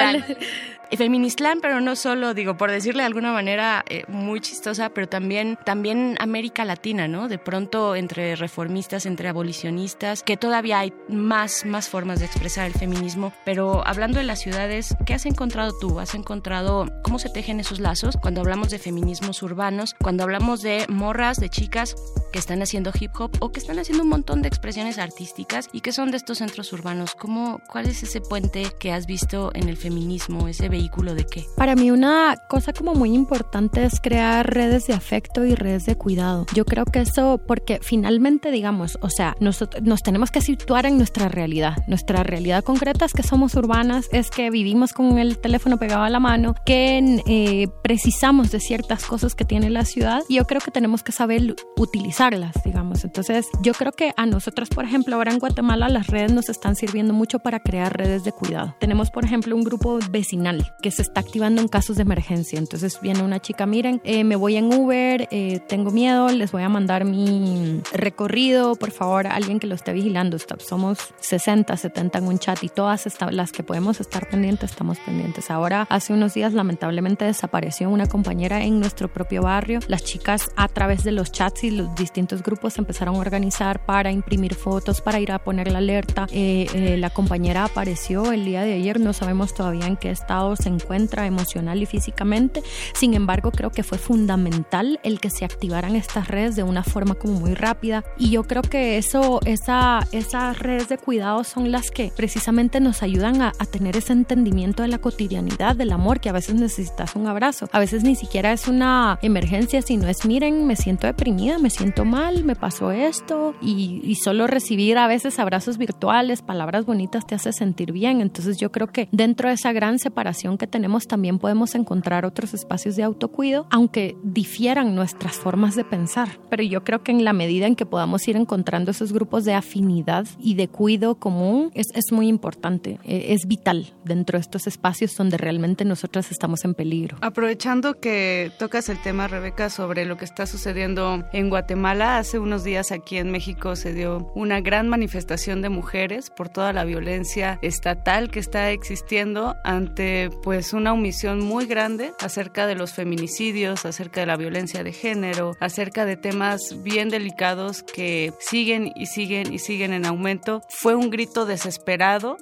Feministlán, pero no solo, digo, por decirle de alguna manera eh, muy chistosa, pero también, también América Latina, ¿no? De pronto entre reformistas, entre abolicionistas, que todavía hay más, más formas de expresar el feminismo. Pero hablando de las ciudades, ¿qué has encontrado tú? ¿Has encontrado cómo se tejen esos lazos cuando hablamos de feminismos urbanos, cuando hablamos de morras, de chicas que están haciendo hip hop o que están haciendo un montón de expresiones artísticas y que son de estos centros urbanos? ¿Cómo, ¿Cuál es ese puente que has visto en el feminismo, ese vehículo? De qué? Para mí una cosa como muy importante es crear redes de afecto y redes de cuidado. Yo creo que eso, porque finalmente, digamos, o sea, nos tenemos que situar en nuestra realidad. Nuestra realidad concreta es que somos urbanas, es que vivimos con el teléfono pegado a la mano, que eh, precisamos de ciertas cosas que tiene la ciudad y yo creo que tenemos que saber utilizarlas, digamos. Entonces, yo creo que a nosotros, por ejemplo, ahora en Guatemala las redes nos están sirviendo mucho para crear redes de cuidado. Tenemos, por ejemplo, un grupo vecinal que se está activando en casos de emergencia. Entonces viene una chica, miren, eh, me voy en Uber, eh, tengo miedo, les voy a mandar mi recorrido, por favor, alguien que lo esté vigilando. Somos 60, 70 en un chat y todas las que podemos estar pendientes, estamos pendientes. Ahora, hace unos días, lamentablemente desapareció una compañera en nuestro propio barrio. Las chicas a través de los chats y los distintos grupos empezaron a organizar para imprimir fotos, para ir a poner la alerta. Eh, la compañera apareció el día de ayer, no sabemos todavía en qué estado se encuentra emocional y físicamente. Sin embargo, creo que fue fundamental el que se activaran estas redes de una forma como muy rápida. Y yo creo que eso, esa, esas redes de cuidado son las que precisamente nos ayudan a, a tener ese entendimiento de la cotidianidad, del amor, que a veces necesitas un abrazo. A veces ni siquiera es una emergencia, sino es, miren, me siento deprimida, me siento mal, me pasó esto. Y, y solo recibir a veces abrazos virtuales, palabras bonitas te hace sentir bien. Entonces yo creo que dentro de esa gran separación que tenemos también podemos encontrar otros espacios de autocuido, aunque difieran nuestras formas de pensar. Pero yo creo que en la medida en que podamos ir encontrando esos grupos de afinidad y de cuido común, es, es muy importante, e, es vital dentro de estos espacios donde realmente nosotras estamos en peligro. Aprovechando que tocas el tema, Rebeca, sobre lo que está sucediendo en Guatemala, hace unos días aquí en México se dio una gran manifestación de mujeres por toda la violencia estatal que está existiendo ante pues es una omisión muy grande acerca de los feminicidios, acerca de la violencia de género, acerca de temas bien delicados que siguen y siguen y siguen en aumento. Fue un grito desesperado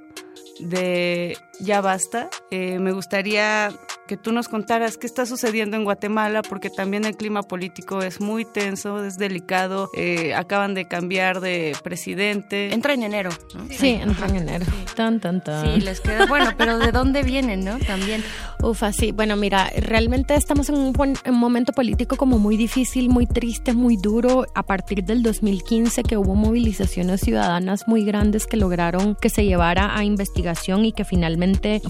de ya basta. Eh, me gustaría que tú nos contaras qué está sucediendo en Guatemala, porque también el clima político es muy tenso, es delicado, eh, acaban de cambiar de presidente. Entra en enero, ¿no? Sí, entra en enero. Tan, tan, tan. Sí, les queda bueno, pero ¿de dónde vienen, no? También. Ufa, sí. Bueno, mira, realmente estamos en un, un momento político como muy difícil, muy triste, muy duro. A partir del 2015 que hubo movilizaciones ciudadanas muy grandes que lograron que se llevara a investigación y que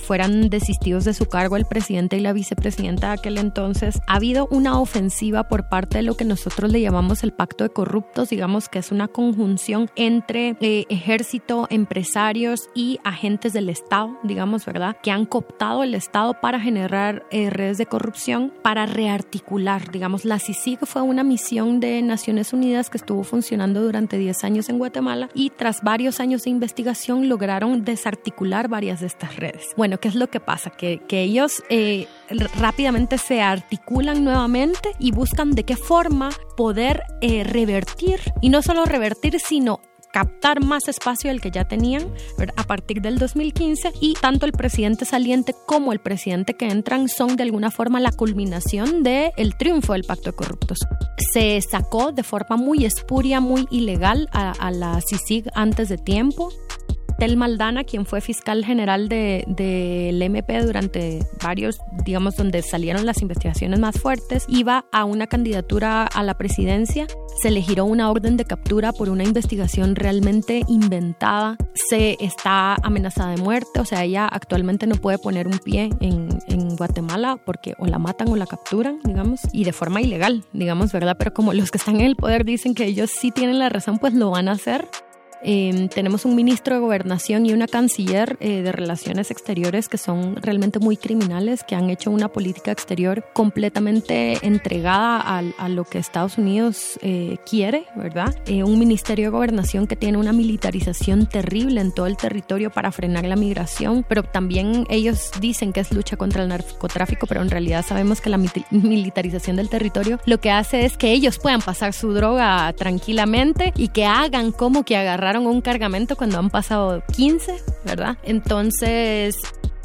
fueran desistidos de su cargo el presidente y la vicepresidenta de aquel entonces, ha habido una ofensiva por parte de lo que nosotros le llamamos el pacto de corruptos, digamos que es una conjunción entre eh, ejército, empresarios y agentes del Estado, digamos, ¿verdad? Que han cooptado el Estado para generar eh, redes de corrupción, para rearticular, digamos, la CICIG fue una misión de Naciones Unidas que estuvo funcionando durante 10 años en Guatemala y tras varios años de investigación lograron desarticular varias de estas Bueno, ¿qué es lo que pasa? Que, ellos eh, rápidamente se articulan nuevamente y buscan de qué forma poder eh, revertir, y no solo revertir, sino captar más espacio del que ya tenían a partir del 2015 y tanto el presidente saliente como el presidente que entran son de alguna forma la culminación del el triunfo del pacto de corruptos. Se sacó de forma muy espuria, muy ilegal a, a la CICIG antes de tiempo. Tel Maldana, quien fue fiscal general del de, MP durante varios, digamos, donde salieron las investigaciones más fuertes, iba a una candidatura a la presidencia. Se le giró una orden de captura por una investigación realmente inventada. Se está amenazada de muerte, o sea, ella actualmente no puede poner un pie en Guatemala porque o la matan o la capturan, digamos, y de forma ilegal, digamos, ¿verdad? Pero como los que están en el poder dicen que ellos sí tienen la razón, pues lo van a hacer. Eh, tenemos un ministro de gobernación y una canciller eh, de relaciones exteriores que son realmente muy criminales, que han hecho una política exterior completamente entregada a, a lo que Estados Unidos eh, quiere, ¿verdad? Eh, un ministerio de gobernación que tiene una militarización terrible en todo el territorio para frenar la migración, pero también ellos dicen que es lucha contra el narcotráfico, pero en realidad sabemos que la militarización del territorio lo que hace es que ellos puedan pasar su droga tranquilamente y que hagan como que agarrar un cargamento cuando han pasado 15, ¿verdad? Entonces,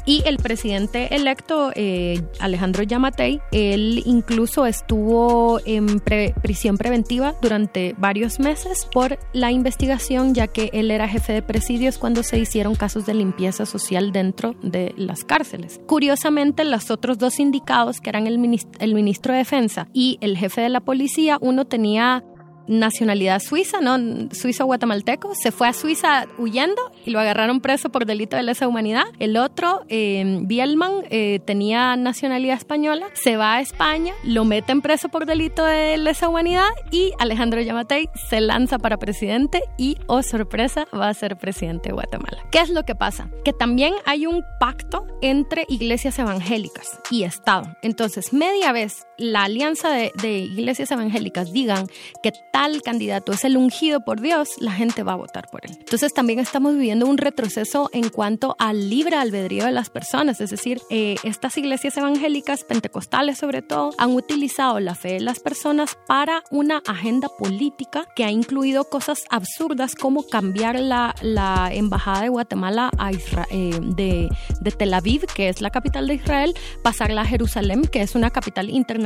y el presidente electo, eh, Alejandro Yamatei, él incluso estuvo en prisión preventiva durante varios meses por la investigación, ya que él era jefe de presidios cuando se hicieron casos de limpieza social dentro de las cárceles. Curiosamente, los otros dos indicados, que eran el, el ministro de Defensa y el jefe de la policía, uno tenía nacionalidad suiza, ¿no? Suizo-guatemalteco, se fue a Suiza huyendo y lo agarraron preso por delito de lesa humanidad. El otro, eh, Bielman, eh, tenía nacionalidad española, se va a España, lo meten preso por delito de lesa humanidad y Alejandro Yamatei se lanza para presidente y, oh sorpresa, va a ser presidente de Guatemala. ¿Qué es lo que pasa? Que también hay un pacto entre iglesias evangélicas y Estado. Entonces, media vez la alianza de, iglesias evangélicas digan que tal candidato es el ungido por Dios, la gente va a votar por él. Entonces también estamos viviendo un retroceso en cuanto al libre albedrío de las personas, es decir, eh, estas iglesias evangélicas, pentecostales sobre todo, han utilizado la fe de las personas para una agenda política que ha incluido cosas absurdas como cambiar la, la embajada de Guatemala a Israel, eh, de, de Tel Aviv, que es la capital de Israel, pasarla a Jerusalén, que es una capital internacional,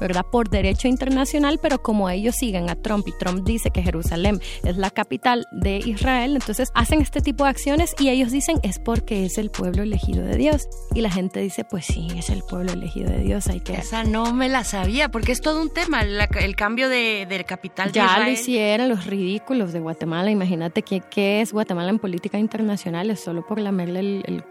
¿verdad? Por derecho internacional, pero como ellos siguen a Trump y Trump dice que Jerusalén es la capital de Israel, entonces hacen este tipo de acciones y ellos dicen es porque es el pueblo elegido de Dios. Y la gente dice, pues sí, es el pueblo elegido de Dios, hay que... Esa no me la sabía, porque es todo un tema, el cambio de, del capital ya de Israel. lo hicieron los ridículos de Guatemala, imagínate qué, qué es Guatemala en política internacional, es solo por lamerle el, el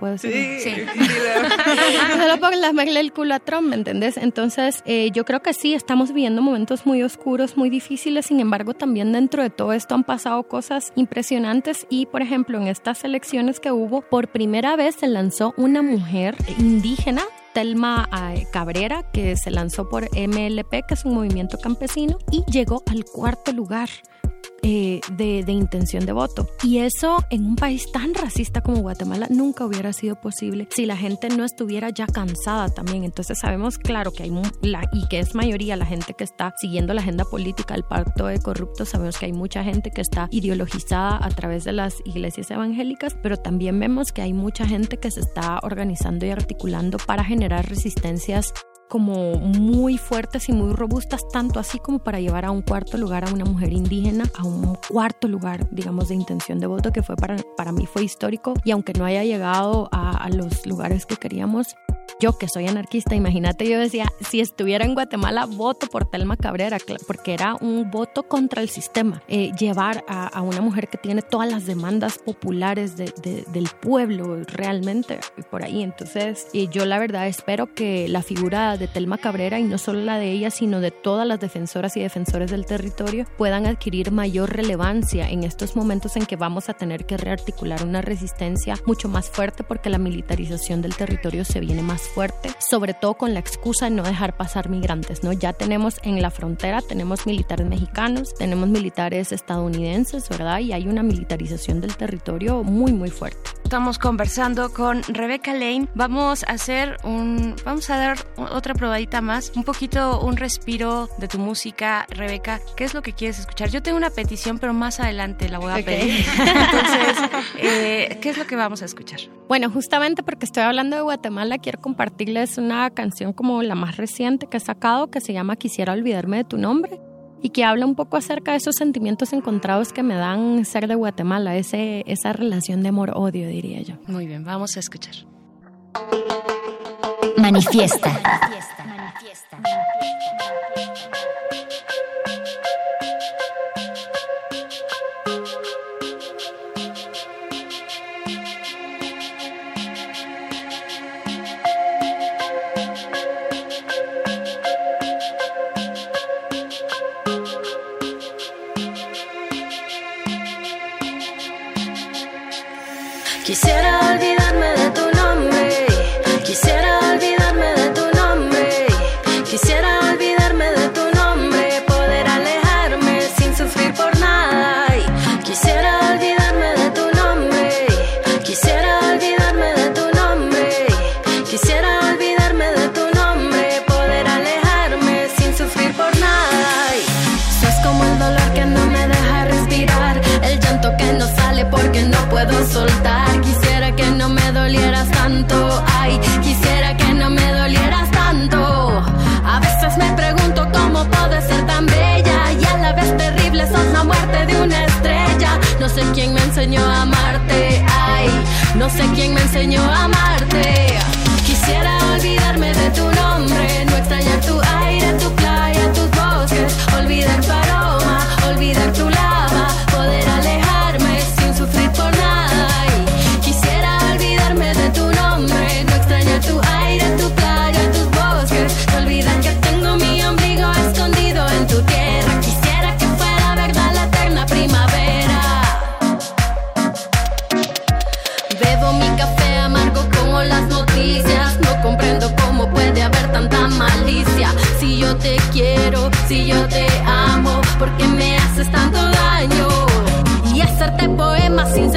puedo decir. Sí. sí. Solo por lamerle el culo a Trump, ¿me entendés? Entonces, eh, yo creo que sí, estamos viviendo momentos muy oscuros, muy difíciles. Sin embargo, también dentro de todo esto han pasado cosas impresionantes. Y, por ejemplo, en estas elecciones que hubo, por primera vez se lanzó una mujer indígena Telma eh, Cabrera, que se lanzó por MLP, que es un movimiento campesino, y llegó al cuarto lugar eh, de, intención de voto. Y eso en un país tan racista como Guatemala nunca hubiera sido posible si la gente no estuviera ya cansada también. Entonces sabemos claro que hay la, y que es mayoría la gente que está siguiendo la agenda política del pacto de corruptos, sabemos que hay mucha gente que está ideologizada a través de las iglesias evangélicas, pero también vemos que hay mucha gente que se está organizando y articulando para generar resistencias como muy fuertes y muy robustas, tanto así como para llevar a un cuarto lugar a una mujer indígena, a un cuarto lugar, digamos, de intención de voto, que fue para, para mí fue histórico y aunque no haya llegado a, a los lugares que queríamos, yo que soy anarquista, imagínate, yo decía, si estuviera en Guatemala, voto por Telma Cabrera, porque era un voto contra el sistema. Eh, llevar a, una mujer que tiene todas las demandas populares del pueblo realmente por ahí. Entonces, y yo la verdad espero que la figura de Telma Cabrera, y no solo la de ella, sino de todas las defensoras y defensores del territorio, puedan adquirir mayor relevancia en estos momentos en que vamos a tener que rearticular una resistencia mucho más fuerte porque la militarización del territorio se viene más fuerte, sobre todo con la excusa de no dejar pasar migrantes, ¿no? Ya tenemos en la frontera, tenemos militares mexicanos, tenemos militares estadounidenses, ¿verdad? Y hay una militarización del territorio muy, muy fuerte. Estamos conversando con Rebeca Lane. Vamos a hacer un, vamos a dar otra probadita más, un poquito un respiro de tu música, Rebeca. ¿Qué es lo que quieres escuchar? Yo tengo una petición, pero más adelante la voy a pedir. Entonces, eh, ¿qué es lo que vamos a escuchar? Bueno, justamente porque estoy hablando de Guatemala, quiero compartirles una canción como la más reciente que he sacado que se llama Quisiera olvidarme de tu nombre y que habla un poco acerca de esos sentimientos encontrados que me dan ser de Guatemala, ese, esa relación de amor-odio, diría yo. Muy bien, vamos a escuchar. Manifiesta. Manifiesta. Manifiesta. Quisiera olvidarme sé quién me enseñó a amarte, ay, no sé quién me enseñó a amarte. Quisiera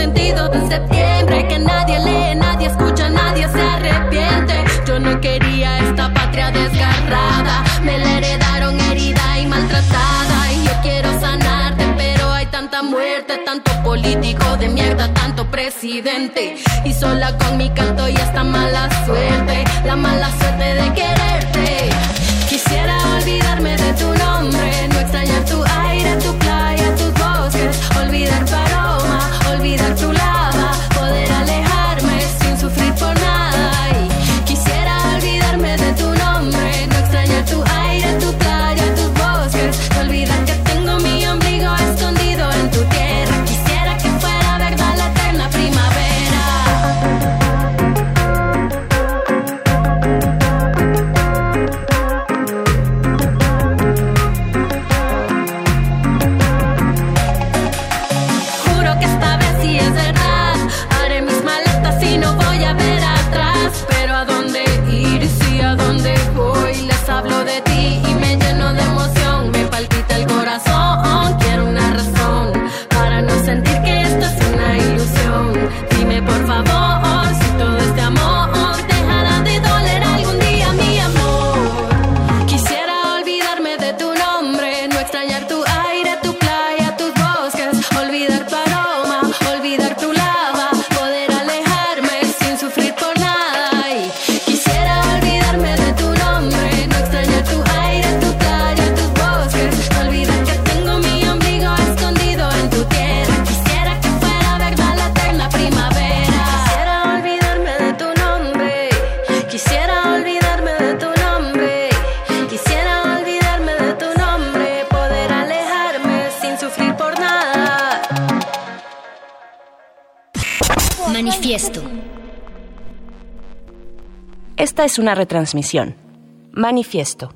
sentido de septiembre que nadie lee, nadie escucha, nadie se arrepiente. Yo no quería esta patria desgarrada, me la heredaron herida y maltratada. Y yo quiero sanarte, pero hay tanta muerte, tanto político de mierda, tanto presidente. Y sola con mi canto y esta mala suerte, la mala suerte de quererte. Esta es una retransmisión. Manifiesto.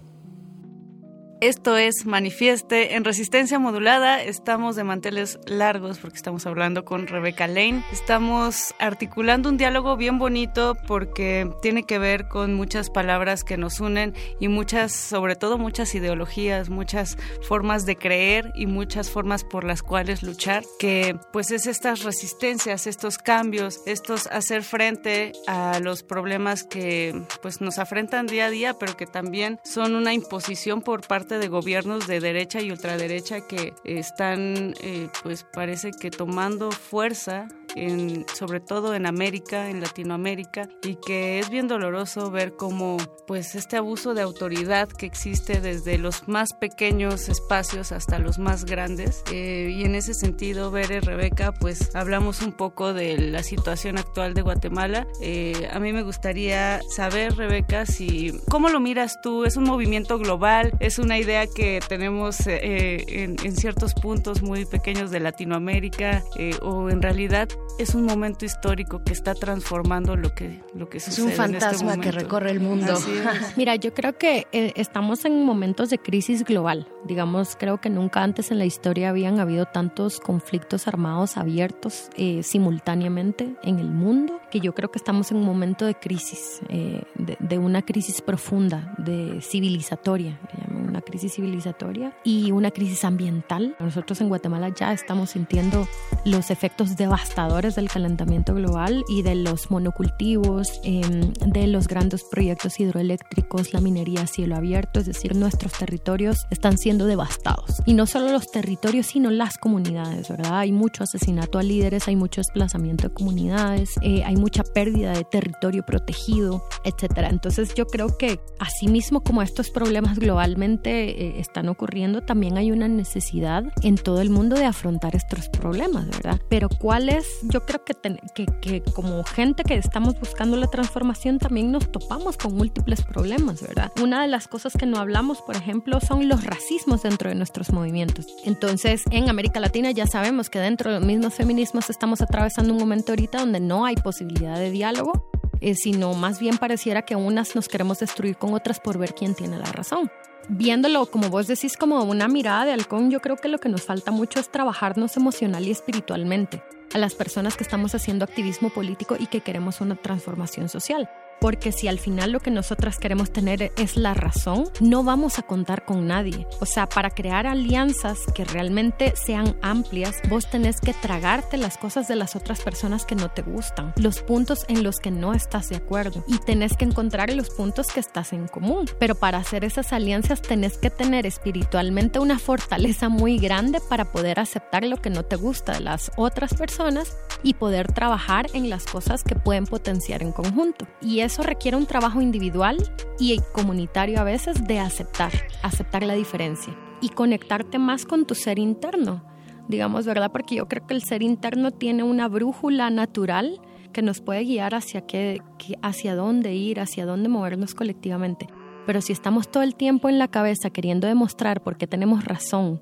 Esto es Manifieste en resistencia modulada. Estamos de manteles largos porque estamos hablando con Rebeca Lane. Estamos articulando un diálogo bien bonito porque tiene que ver con muchas palabras que nos unen y muchas, sobre todo muchas ideologías, muchas formas de creer y muchas formas por las cuales luchar, que pues es estas resistencias, estos cambios, estos hacer frente a los problemas que pues nos afrentan día a día, pero que también son una imposición por parte de gobiernos de derecha y ultraderecha que están, eh, pues parece que tomando fuerza en, sobre todo en América, en Latinoamérica, y que es bien doloroso ver cómo pues este abuso de autoridad que existe desde los más pequeños espacios hasta los más grandes. Eh, y en ese sentido, Bere, Rebeca, pues hablamos un poco de la situación actual de Guatemala. Eh, a mí me gustaría saber, Rebeca, si cómo lo miras tú. ¿Es un movimiento global? ¿Es una idea que tenemos eh, en, en, ciertos puntos muy pequeños de Latinoamérica? ¿O en realidad es un momento histórico que está transformando lo que, lo que sucede. Es un fantasma este que recorre el mundo. Mira, yo creo que eh, estamos en momentos de crisis global. Digamos, creo que nunca antes en la historia habían habido tantos conflictos armados abiertos eh, simultáneamente en el mundo, que yo creo que estamos en un momento de crisis, eh, de, de, una crisis profunda, de civilizatoria, una crisis civilizatoria y una crisis ambiental. Nosotros en Guatemala ya estamos sintiendo los efectos devastadores del calentamiento global y de los monocultivos, eh, de los grandes proyectos hidroeléctricos, la minería a cielo abierto, es decir, nuestros territorios están siendo devastados. Y no solo los territorios, sino las comunidades, ¿verdad? Hay mucho asesinato a líderes, hay mucho desplazamiento de comunidades, eh, hay mucha pérdida de territorio protegido, etcétera. Entonces yo creo que asimismo como estos problemas globalmente eh, están ocurriendo, también hay una necesidad en todo el mundo de afrontar estos problemas, ¿verdad? Pero ¿cuál es? Yo creo que, ten, que, como gente que estamos buscando la transformación también nos topamos con múltiples problemas, ¿verdad? Una de las cosas que no hablamos, por ejemplo, son los racismos dentro de nuestros movimientos. Entonces, en América Latina ya sabemos que dentro de los mismos feminismos estamos atravesando un momento ahorita donde no hay posibilidad de diálogo, eh, sino más bien pareciera que unas nos queremos destruir con otras por ver quién tiene la razón. Viéndolo, como vos decís, como una mirada de halcón, yo creo que lo que nos falta mucho es trabajarnos emocional y espiritualmente a las personas que estamos haciendo activismo político y que queremos una transformación social. Porque si al final lo que nosotras queremos tener es la razón, no vamos a contar con nadie. O sea, para crear alianzas que realmente sean amplias, vos tenés que tragarte las cosas de las otras personas que no te gustan, los puntos en los que no estás de acuerdo y tenés que encontrar los puntos que estás en común. Pero para hacer esas alianzas tenés que tener espiritualmente una fortaleza muy grande para poder aceptar lo que no te gusta de las otras personas y poder trabajar en las cosas que pueden potenciar en conjunto. Y eso requiere un trabajo individual y comunitario a veces de aceptar, aceptar la diferencia y conectarte más con tu ser interno, digamos, ¿verdad? Porque yo creo que el ser interno tiene una brújula natural que nos puede guiar hacia, qué, hacia dónde ir, hacia dónde movernos colectivamente. Pero si estamos todo el tiempo en la cabeza queriendo demostrar por qué tenemos razón,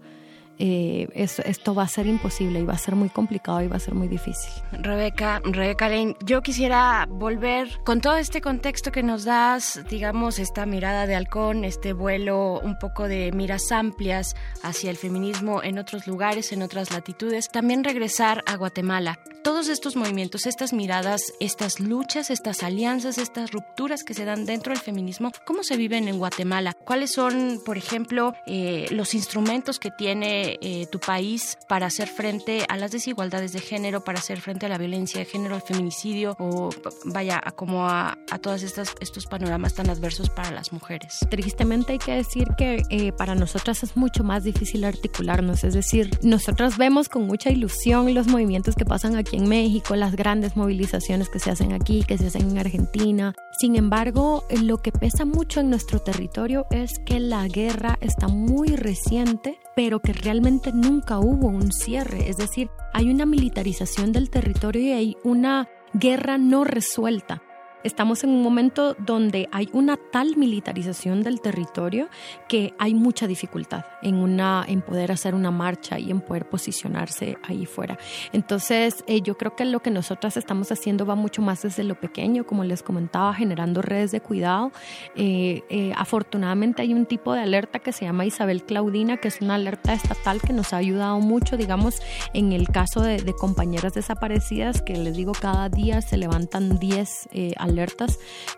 eh, eso, esto va a ser imposible y va a ser muy complicado y va a ser muy difícil. Rebeca, Rebeca Lane, yo quisiera volver con todo este contexto que nos das, digamos, esta mirada de halcón, este vuelo un poco de miras amplias hacia el feminismo en otros lugares, en otras latitudes, también regresar a Guatemala. Todos estos movimientos, estas miradas, estas luchas, estas alianzas, estas rupturas que se dan dentro del feminismo, ¿cómo se viven en Guatemala? ¿Cuáles son, por ejemplo, eh, los instrumentos que tiene eh, tu país para hacer frente a las desigualdades de género, para hacer frente a la violencia de género, al feminicidio o vaya a como a, a estas estos panoramas tan adversos para las mujeres. Tristemente hay que decir que eh, para nosotras es mucho más difícil articularnos, es decir, nosotros vemos con mucha ilusión los movimientos que pasan aquí en México, las grandes movilizaciones que se hacen aquí, que se hacen en Argentina. Sin embargo, lo que pesa mucho en nuestro territorio es que la guerra está muy reciente, pero que realmente nunca hubo un cierre, es decir, hay una militarización del territorio y hay una guerra no resuelta. Estamos en un momento donde hay una tal militarización del territorio que hay mucha dificultad en, una, en poder hacer una marcha y en poder posicionarse ahí fuera. Entonces, eh, yo creo que lo que nosotras estamos haciendo va mucho más desde lo pequeño, como les comentaba, generando redes de cuidado. Eh, eh, afortunadamente hay un tipo de alerta que se llama Isabel Claudina, que es una alerta estatal que nos ha ayudado mucho, digamos, en el caso de, de compañeras desaparecidas, que les digo, cada día se levantan 10 alertas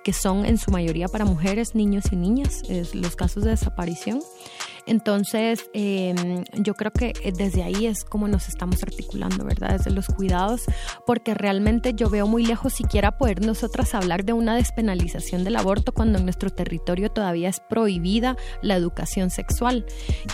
que son en su mayoría para mujeres, niños y niñas, los casos de desaparición. Entonces, em, yo creo que eh, desde ahí es como nos estamos articulando, ¿verdad? Desde los cuidados, porque realmente yo veo muy lejos siquiera poder nosotras hablar de una despenalización del aborto cuando en nuestro territorio todavía es prohibida la educación sexual.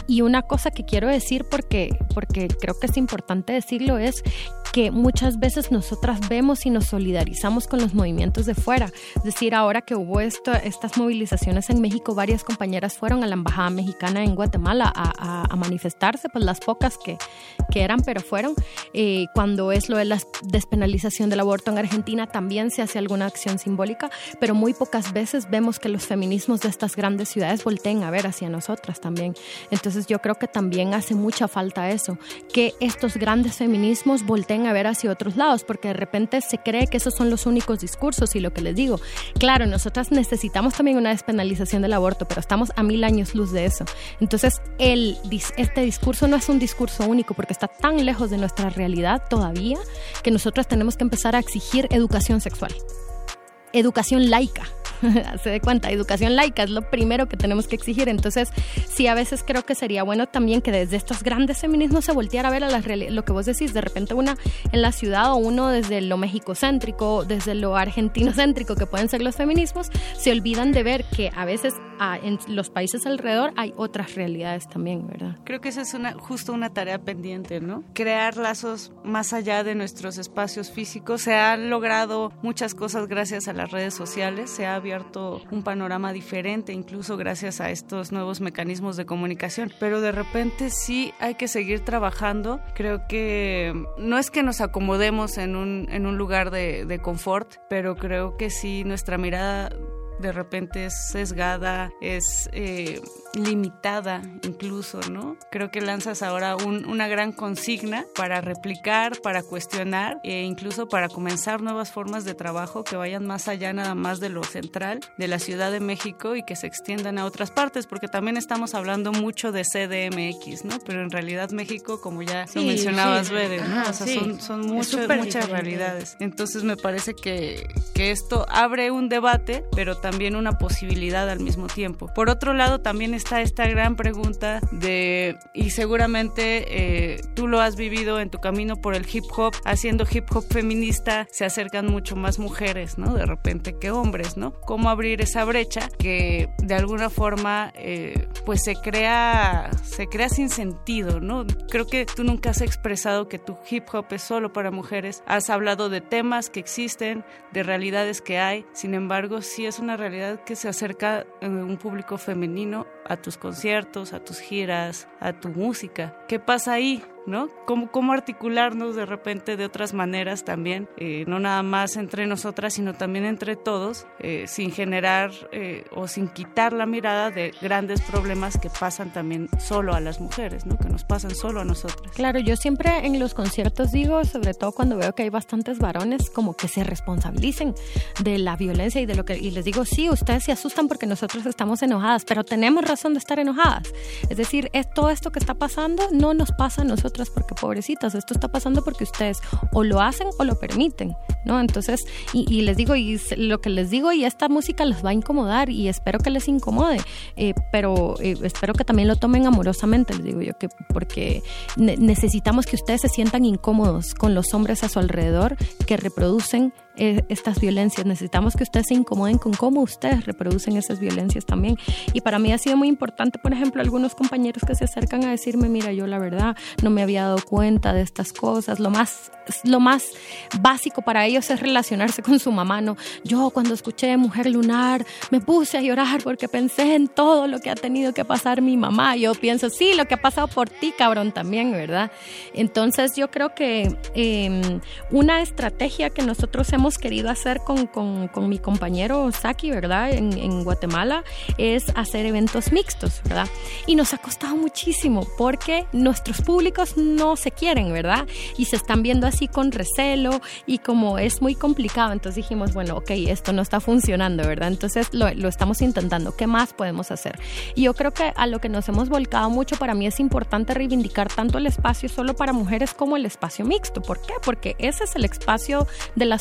Y una cosa que quiero decir, porque, porque creo que es importante decirlo, es que muchas veces nosotras vemos y nos solidarizamos con los movimientos de fuera. Es decir, ahora que hubo esto, estas movilizaciones en México, varias compañeras fueron a la Embajada Mexicana en Guatemala a, manifestarse, pues las pocas que, que eran, pero fueron. Eh, cuando es lo de la despenalización del aborto en Argentina, también se hace alguna acción simbólica, pero muy pocas veces vemos que los feminismos de estas grandes ciudades volteen a ver hacia nosotras también. Entonces yo creo que también hace mucha falta eso, que estos grandes feminismos volteen a ver hacia otros lados, porque de repente se cree que esos son los únicos discursos y lo que les digo, claro, nosotras necesitamos también una despenalización del aborto, pero estamos a mil años luz de eso. Entonces, el, este discurso no es un discurso único porque está tan lejos de nuestra realidad todavía que nosotras tenemos que empezar a exigir educación sexual, educación laica se dé cuenta, educación laica es lo primero que tenemos que exigir. Entonces, sí, a veces creo que sería bueno también que desde estos grandes feminismos se volteara a ver a lo que vos decís, de repente una en la ciudad o uno desde lo mexicocéntrico, desde lo argentinocéntrico que pueden ser los feminismos, se olvidan de ver que a veces en los países alrededor hay otras realidades también, ¿verdad? Creo que esa es una, justo una tarea pendiente, ¿no? Crear lazos más allá de nuestros espacios físicos. Se han logrado muchas cosas gracias a las redes sociales, se ha abierto un panorama diferente, incluso gracias a estos nuevos mecanismos de comunicación. Pero de repente sí hay que seguir trabajando. Creo que no es que nos acomodemos en un, en lugar de, de confort, pero creo que sí nuestra mirada de repente es sesgada, es eh, limitada incluso, ¿no? Creo que lanzas ahora una gran consigna para replicar, para cuestionar e incluso para comenzar nuevas formas de trabajo que vayan más allá nada más de lo central de la Ciudad de México y que se extiendan a otras partes, porque también estamos hablando mucho de CDMX, ¿no? Pero en realidad México, como ya lo mencionabas, sí. o sea, son, son muchas, muchas realidades. Entonces me parece que, que esto abre un debate, pero también una posibilidad al mismo tiempo. Por otro lado, también está esta gran pregunta de, y seguramente eh, tú lo has vivido en tu camino por el hip hop, haciendo hip hop feminista, se acercan mucho más mujeres, ¿no? De repente que hombres, ¿no? ¿Cómo abrir esa brecha que de alguna forma, eh, pues se crea, se crea sin sentido, ¿no? Creo que tú nunca has expresado que tu hip hop es solo para mujeres, has hablado de temas que existen, de realidades que hay, sin embargo, sí es una realidad que se acerca en un público femenino a tus conciertos, a tus giras, a tu música. ¿Qué pasa ahí? ¿No? Cómo, cómo articularnos de repente de otras maneras también, eh, no nada más entre nosotras, sino también entre todos, eh, sin generar eh, o sin quitar la mirada de grandes problemas que pasan también solo a las mujeres, ¿no? Que nos pasan solo a nosotras. Claro, yo siempre en los conciertos digo, sobre todo cuando veo que hay bastantes varones, como que se responsabilicen de la violencia y de lo que, y les digo, sí, ustedes se asustan porque nosotros estamos enojadas, pero tenemos razón de estar enojadas. Es decir, es, todo esto que está pasando no nos pasa a nosotros porque pobrecitas, esto está pasando porque ustedes o lo hacen o lo permiten, ¿no? Entonces, y, les digo, y lo que les digo, y esta música los va a incomodar y espero que les incomode, eh, pero eh, espero que también lo tomen amorosamente, les digo yo, que porque necesitamos que ustedes se sientan incómodos con los hombres a su alrededor que reproducen eh, estas violencias. Necesitamos que ustedes se incomoden con cómo ustedes reproducen esas violencias también. Y para mí ha sido muy importante, por ejemplo, algunos compañeros que se acercan a decirme, mira, yo la verdad no me había dado cuenta de estas cosas. Lo más, lo más básico para ellos es relacionarse con su mamá. No, yo cuando escuché Mujer Lunar me puse a llorar porque pensé en todo lo que ha tenido que pasar mi mamá. Yo pienso, sí, lo que ha pasado por ti, cabrón, también, ¿verdad? Entonces yo creo que em, una estrategia que nosotros hemos hemos querido hacer con, con, con mi compañero Saki, ¿verdad? En, en, Guatemala, es hacer eventos mixtos, ¿verdad? Y nos ha costado muchísimo porque nuestros públicos no se quieren, ¿verdad? Y se están viendo así con recelo y como es muy complicado, entonces dijimos, bueno, ok, esto no está funcionando, ¿verdad? Entonces lo, lo estamos intentando, ¿qué más podemos hacer? Y yo creo que a lo que nos hemos volcado mucho, para mí es importante reivindicar tanto el espacio solo para mujeres como el espacio mixto. ¿Por qué? Porque ese es el espacio de la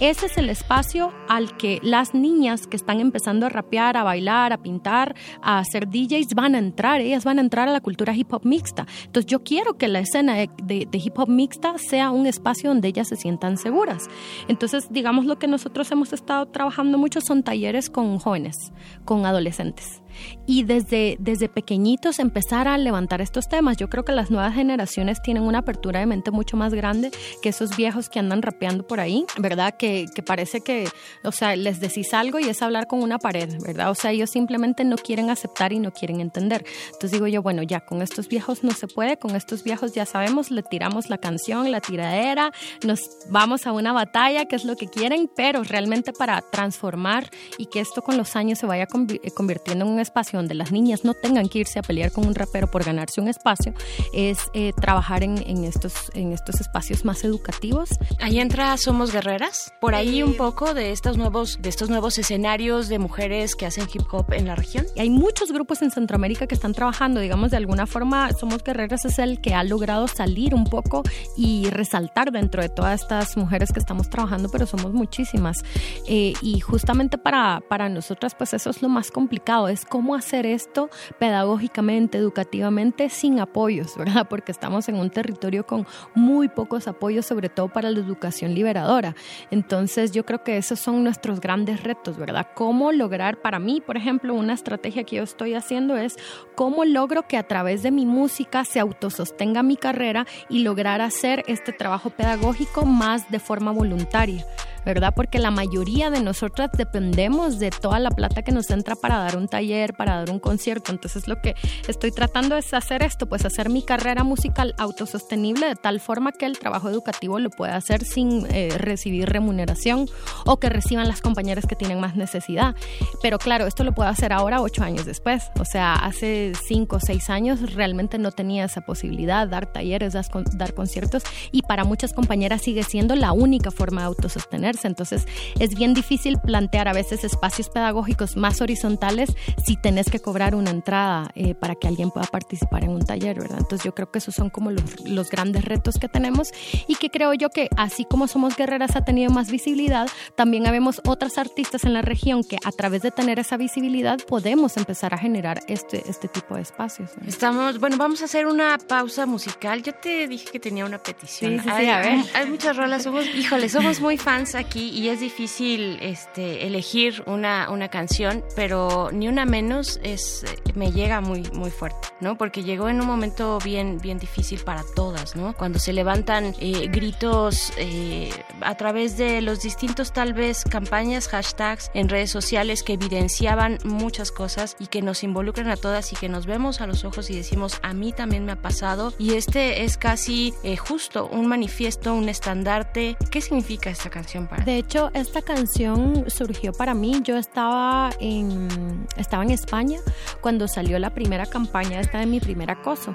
Ese es el espacio al que las niñas que están empezando a rapear, a bailar, a pintar, a hacer DJs van a entrar. Ellas van a entrar a la cultura hip hop mixta. Entonces yo quiero que la escena de, de hip hop mixta sea un espacio donde ellas se sientan seguras. Entonces, digamos, lo que nosotros hemos estado trabajando mucho son talleres con jóvenes, con adolescentes y desde, desde pequeñitos empezar a levantar estos temas. Yo creo que las nuevas generaciones tienen una apertura de mente mucho más grande que esos viejos que andan rapeando por ahí, ¿verdad? Que, que parece que, o sea, les decís algo y es hablar con una pared, ¿verdad? O sea, ellos simplemente no quieren aceptar y no quieren entender. Entonces digo yo, bueno, ya con estos viejos no se puede, con estos viejos ya sabemos, le tiramos la canción, la tiradera, nos vamos a una batalla, que es lo que quieren, pero realmente para transformar y que esto con los años se vaya convirtiendo en un espacio donde las niñas no tengan que irse a pelear con un rapero por ganarse un espacio, es eh, trabajar en, en, estos, en estos espacios más educativos. Ahí entra Somos Guerreras, por ahí un poco de estos nuevos, de estos nuevos escenarios de mujeres que hacen hip hop en la región. Y hay muchos grupos en Centroamérica que están trabajando, digamos, de alguna forma Somos Guerreras es el que ha logrado salir un poco y resaltar dentro de todas estas mujeres que estamos trabajando, pero somos muchísimas. Eh, y justamente para, para nosotras, pues eso es lo más complicado, es cómo hacer esto pedagógicamente, educativamente, sin apoyos, ¿verdad? Porque estamos en un territorio con muy pocos apoyos, sobre todo para la educación liberadora. Entonces yo creo que esos son nuestros grandes retos, ¿verdad? Cómo lograr, para mí, por ejemplo, una estrategia que yo estoy haciendo es cómo logro que a través de mi música se autosostenga mi carrera y lograr hacer este trabajo pedagógico más de forma voluntaria. ¿Verdad? Porque la mayoría de nosotras dependemos de toda la plata que nos entra para dar un taller, para dar un concierto. Entonces lo que estoy tratando es hacer esto, pues hacer mi carrera musical autosostenible de tal forma que el trabajo educativo lo pueda hacer sin eh, recibir remuneración o que reciban las compañeras que tienen más necesidad. Pero claro, esto lo puedo hacer ahora ocho años después. O sea, hace cinco o seis años realmente no tenía esa posibilidad, dar talleres, dar, dar conciertos y para muchas compañeras sigue siendo la única forma de autosostener entonces es bien difícil plantear a veces espacios pedagógicos más horizontales si tenés que cobrar una entrada eh, para que alguien pueda participar en un taller, ¿verdad? Entonces yo creo que esos son como los, los grandes retos que tenemos y que creo yo que así como Somos Guerreras ha tenido más visibilidad, también habemos otras artistas en la región que a través de tener esa visibilidad podemos empezar a generar este, este tipo de espacios. ¿no? Estamos, bueno, vamos a hacer una pausa musical. Yo te dije que tenía una petición. Sí, sí, sí, a ver. Hay muchas rolas, somos, híjole, somos muy fans aquí y es difícil este, elegir una, una canción, pero ni una menos es me llega muy muy fuerte, ¿no? Porque llegó en un momento bien bien difícil para todas, ¿no? Cuando se levantan eh, gritos eh, a través de los distintos tal vez campañas, hashtags en redes sociales que evidenciaban muchas cosas y que nos involucran a todas y que nos vemos a los ojos y decimos a mí también me ha pasado y este es casi eh, justo un manifiesto, un estandarte. ¿Qué significa esta canción De hecho, esta canción surgió para mí. Yo estaba en, estaba en España cuando salió la primera campaña esta de mi primer acoso.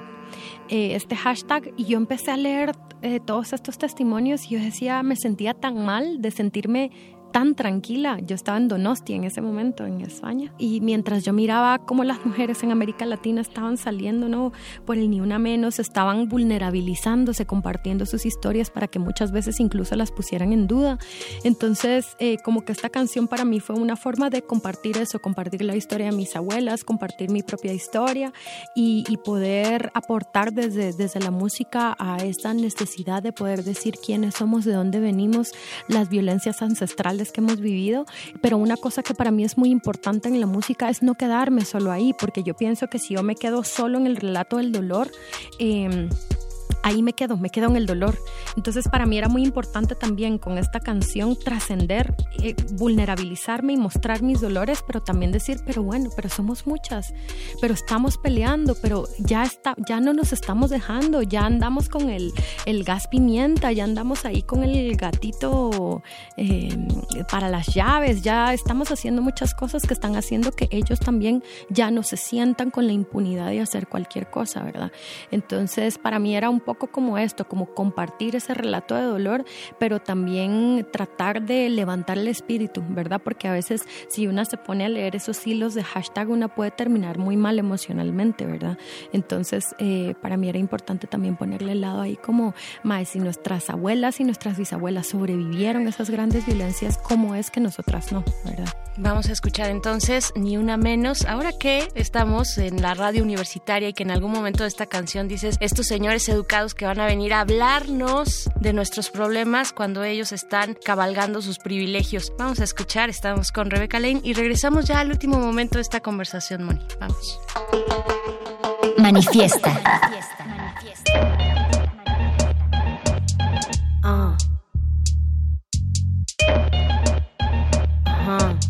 Eh, este hashtag y yo empecé a leer eh, todos estos testimonios y yo decía, me sentía tan mal de sentirme tan tranquila. Yo estaba en Donosti en ese momento, en España. Y mientras yo miraba cómo las mujeres en América Latina estaban saliendo, ¿no? Por el ni una menos, estaban vulnerabilizándose, compartiendo sus historias para que muchas veces incluso las pusieran en duda. Entonces, eh, como que esta canción para mí fue una forma de compartir eso, compartir la historia de mis abuelas, compartir mi propia historia y, y poder aportar desde, desde la música a esta necesidad de poder decir quiénes somos, de dónde venimos, las violencias ancestrales que hemos vivido, pero una cosa que para mí es muy importante en la música es no quedarme solo ahí, porque yo pienso que si yo me quedo solo en el relato del dolor, eh, ahí me quedo, me quedo en el dolor. Entonces para mí era muy importante también con esta canción trascender, eh, vulnerabilizarme y mostrar mis dolores, pero también decir, pero bueno, pero somos muchas, pero estamos peleando, pero ya, está, ya no nos estamos dejando, ya andamos con el, el gas pimienta, ya andamos ahí con el gatito eh, para las llaves, ya estamos haciendo muchas cosas que están haciendo que ellos también ya no se sientan con la impunidad de hacer cualquier cosa, ¿verdad? Entonces, para mí era un poco como esto, como compartir ese relato de dolor, pero también tratar de levantar el espíritu, ¿verdad? Porque a veces si una se pone a leer esos hilos de hashtag, una puede terminar muy mal emocionalmente, ¿verdad? Entonces, eh, para mí era importante también ponerle el lado ahí como, más si nuestras abuelas y nuestras bisabuelas sobrevivieron a esas grandes violencias, ¿cómo es que nosotras no, ¿verdad? Vamos a escuchar entonces Ni Una Menos. Ahora que estamos en la radio universitaria y que en algún momento de esta canción dices, estos señores educados que van a venir a hablarnos de nuestros problemas cuando ellos están cabalgando sus privilegios. Vamos a escuchar, estamos con Rebeca Lane y regresamos ya al último momento de esta conversación, Moni. Vamos. Manifiesta. Manifiesta. Manifiesta. Ah. Ajá.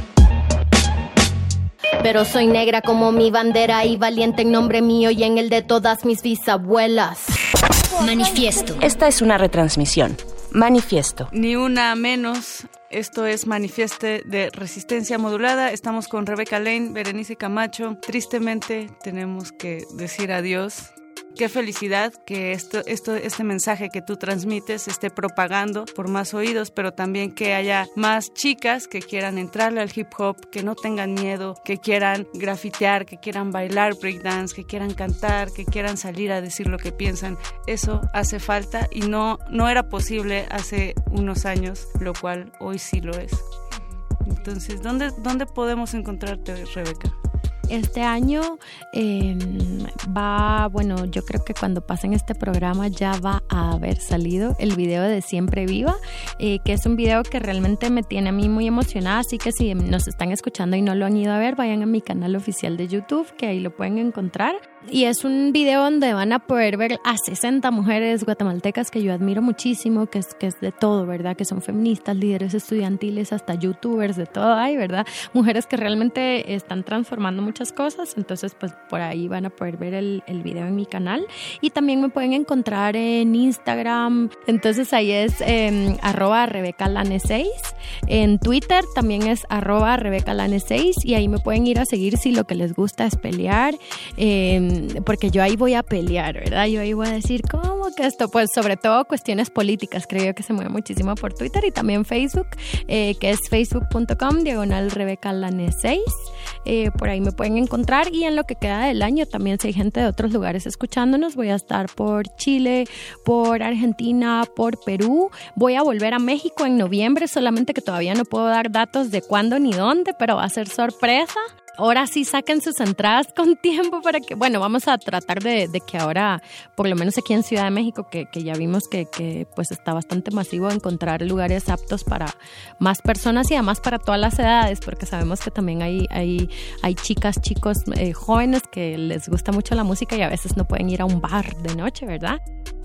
pero soy negra como mi bandera y valiente en nombre mío y en el de todas mis bisabuelas. Manifiesto. Esta es una retransmisión. Manifiesto. Ni una menos. Esto es Manifieste de Resistencia Modulada. Estamos con Rebeca Lane, Berenice Camacho. Tristemente tenemos que decir adiós Qué felicidad que esto, esto, este mensaje que tú transmites esté propagando por más oídos, pero también que haya más chicas que quieran entrarle al hip hop, que no tengan miedo, que quieran grafitear, que quieran bailar breakdance, que quieran cantar, que quieran salir a decir lo que piensan. Eso hace falta y no, no era posible hace unos años, lo cual hoy sí lo es. Entonces, ¿dónde, dónde podemos encontrarte, Rebeca? Este año eh, va, bueno, yo creo que cuando pasen este programa ya va a haber salido el video de Siempre Viva, eh, que es un video que realmente me tiene a mí muy emocionada, así que si nos están escuchando y no lo han ido a ver, vayan a mi canal oficial de YouTube, que ahí lo pueden encontrar. Y es un video donde van a poder ver a 60 mujeres guatemaltecas que yo admiro muchísimo, que es, que es de todo, ¿verdad? Que son feministas, líderes estudiantiles, hasta youtubers, de todo hay, ¿verdad? Mujeres que realmente están transformando muchas cosas, entonces pues por ahí van a poder ver el, el video en mi canal. Y también me pueden encontrar en Instagram, entonces ahí es eh, arroba rebecalane6, en Twitter también es arroba rebecalane6 y ahí me pueden ir a seguir si lo que les gusta es pelear, eh, porque yo ahí voy a pelear, ¿verdad? Yo ahí voy a decir, ¿cómo que esto? Pues sobre todo cuestiones políticas, creo que se mueve muchísimo por Twitter y también Facebook, eh, que es facebook.com diagonal rebecalane 6. Eh, por ahí me pueden encontrar y en lo que queda del año también si hay gente de otros lugares escuchándonos, voy a estar por Chile, por Argentina, por Perú, voy a volver a México en noviembre, solamente que todavía no puedo dar datos de cuándo ni dónde, pero va a ser sorpresa ahora sí saquen sus entradas con tiempo para que, bueno, vamos a tratar de, de que ahora, por lo menos aquí en Ciudad de México, que, que ya vimos que, que, pues está bastante masivo encontrar lugares aptos para más personas y además para todas las edades, porque sabemos que también hay, hay, hay chicas, chicos eh, jóvenes que les gusta mucho la música y a veces no pueden ir a un bar de noche, ¿verdad?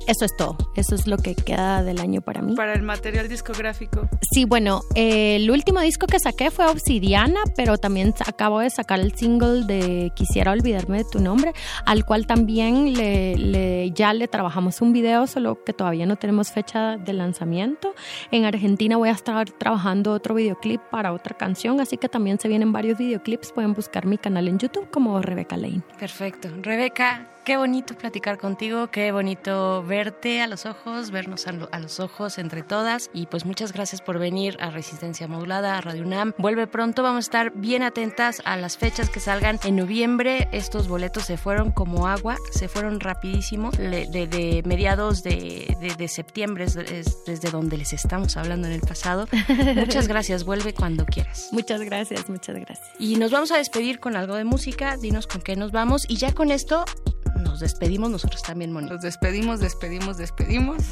Eso es todo, eso es lo que queda del año para mí. Para el material discográfico. Sí, bueno, eh, el último disco que saqué fue Obsidiana, pero también acabo de sacar el single de Quisiera olvidarme de tu nombre, al cual también le, le, ya le trabajamos un video, solo que todavía no tenemos fecha de lanzamiento. En Argentina voy a estar trabajando otro videoclip para otra canción, así que también se vienen varios videoclips. Pueden buscar mi canal en YouTube como Rebeca Lane. Perfecto. Rebeca, qué bonito platicar contigo, qué bonito verte a los ojos, vernos a, lo, a, los ojos entre todas. Y pues muchas gracias por venir a Resistencia Modulada, a Radio UNAM. Vuelve pronto, vamos a estar bien atentas a las fechas que salgan en noviembre. Estos boletos se fueron como agua, se fueron rapidísimo. De, de, de mediados de, de septiembre es, es desde donde les estamos hablando en el pasado. Muchas gracias, vuelve cuando quieras. Muchas gracias, muchas gracias. Y nos vamos a despedir con algo de música, dinos con qué nos vamos. Y ya con esto nos despedimos nosotros también, Moni. Nos despedimos, despedimos, despedimos.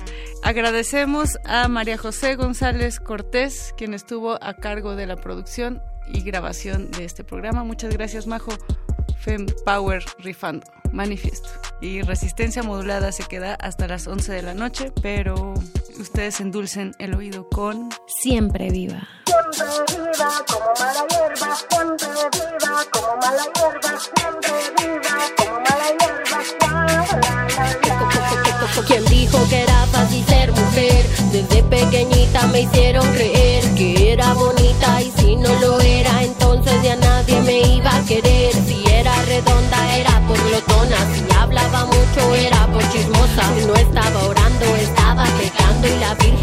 Agradecemos a María José González Cortés, quien estuvo a cargo de la producción y grabación de este programa. Muchas gracias, Majo. Fem Power Rifando. Manifiesto. Y resistencia modulada se queda hasta las 11 de la noche, pero ustedes endulcen el oído con Siempre viva. Siempre viva como mala hierba, siempre viva como mala hierba, siempre viva como mala hierba. ¿Quién dijo que era fácil ser mujer? Desde pequeñita me hicieron creer que era bonita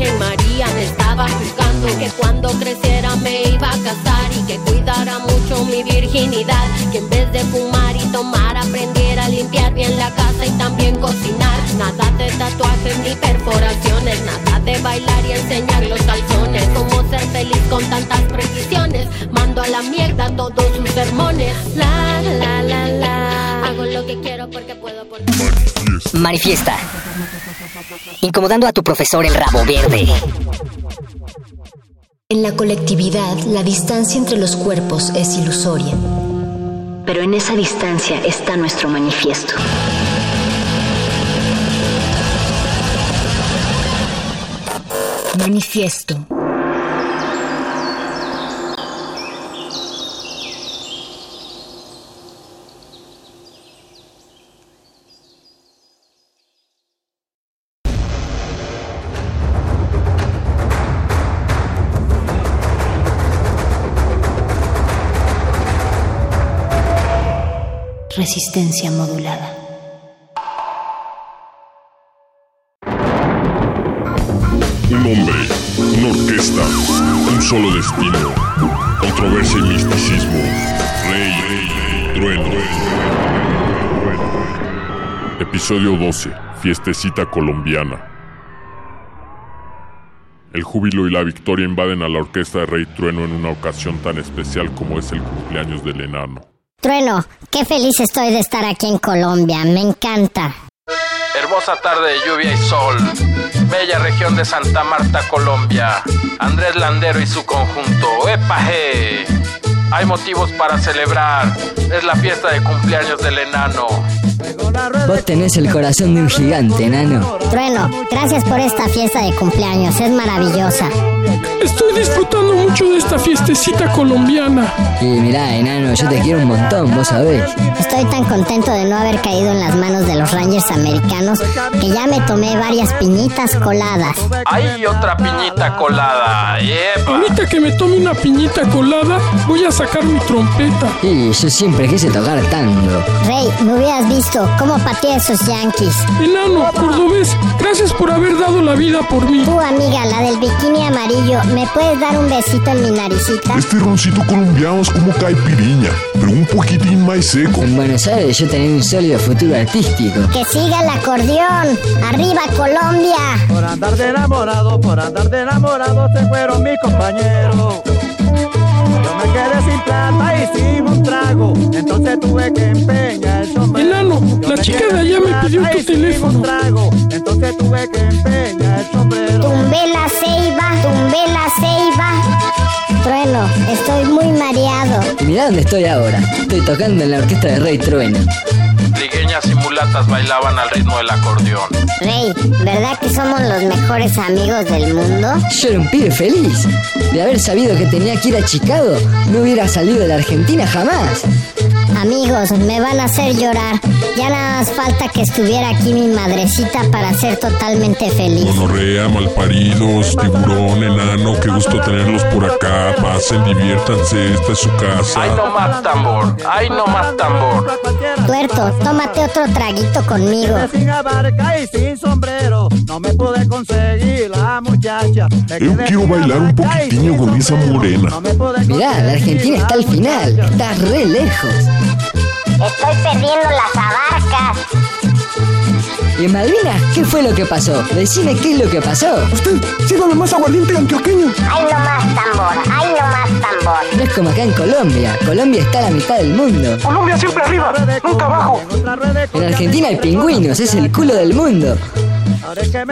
Virgen María me estaba juzgando. Que cuando creciera me iba a casar y que cuidara mucho mi virginidad. Que en vez de fumar y tomar aprendiera a limpiar bien la casa y también cocinar. Nada de tatuajes ni perforaciones, nada de bailar y enseñar los calzones. Cómo ser feliz con tantas precisiones. Mando a la mierda todos sus sermones. La la la la. Hago lo que quiero porque puedo. Porque... Manifiesta. Incomodando a tu profesor el rabo verde. En la colectividad, la distancia entre los cuerpos es ilusoria. Pero en esa distancia está nuestro manifiesto. Manifiesto. Resistencia modulada. Un hombre, una orquesta, un solo destino, controversia y misticismo, rey, rey trueno. Episodio 12, fiestecita colombiana. El júbilo y la victoria invaden a la orquesta de Rey Trueno en una ocasión tan especial como es el cumpleaños del enano. Trueno, qué feliz estoy de estar aquí en Colombia, me encanta. Hermosa tarde de lluvia y sol. Bella región de Santa Marta, Colombia. Andrés Landero y su conjunto. ¡Epaje! Hay motivos para celebrar. Es la fiesta de cumpleaños del enano. Vos tenés el corazón de un gigante, enano. Trueno, gracias por esta fiesta de cumpleaños, es maravillosa. Estoy disfrutando mucho de esta fiestecita colombiana. Y mirá, enano, yo te quiero un montón, vos sabés. Estoy tan contento de no haber caído en las manos de los Rangers americanos que ya me tomé varias piñitas coladas. Hay otra piñita colada. ¡Epa! Ahorita que me tome una piñita colada, voy a sacar mi trompeta. Y yo siempre quise tocar tango. Rey, me hubieras visto cómo pateé a esos yankees. Enano, cordobés, gracias por haber dado la vida por mí. Tú, amiga, la del bikini amarillo, ¿me puedes dar un besito en mi naricita? Este roncito colombiano es como caipiriña, pero un poquitín más seco. En Buenos Aires yo tenía un sólido futuro artístico. Que siga el acordeón. ¡Arriba, Colombia! Por andar de enamorado, por andar de enamorado se fueron mis compañeros. Yo me quedé sin plata y sin un trago, entonces tuve que empeñar el sombrero. Enano, la chica de allá me pidió tu teléfono. Trago, entonces tuve que empeñar el sombrero. Tumbé la ceiba, tumbé la ceiba. Trueno, estoy muy mareado. Mirá dónde estoy ahora. Estoy tocando en la orquesta de Rey Trueno. Trigueñas y mulatas bailaban al ritmo del acordeón. Rey, ¿verdad que somos los mejores amigos del mundo? Yo era un pibe feliz. De haber sabido que tenía que ir a Chicago, no hubiera salido de la Argentina jamás. Amigos, me van a hacer llorar. Ya nada más falta que estuviera aquí mi madrecita para ser totalmente feliz. Monorrea, malparidos, tiburón, enano, qué gusto tenerlos por acá. Pasen, diviértanse, esta es su casa. ¡Ay, no más tambor! ¡Ay, no más tambor! Tuerto, tómate otro traguito conmigo. Sin abarca y sin sombrero, no me pude conseguir la muchacha. Me Yo quedé quiero bailar un poquitinho con esa morena. Mirá, la Argentina está al final. Está re lejos. Estoy perdiendo las abarcas. ¿Y en Malvinas qué fue lo que pasó? Decime qué es lo que pasó. Usted, sígame más aguardiente antioqueño. Ay, no más tambor, ay, no más tambor. No es como acá en Colombia. Colombia está a la mitad del mundo. Colombia siempre arriba, nunca abajo. En Argentina hay pingüinos, es el culo del mundo.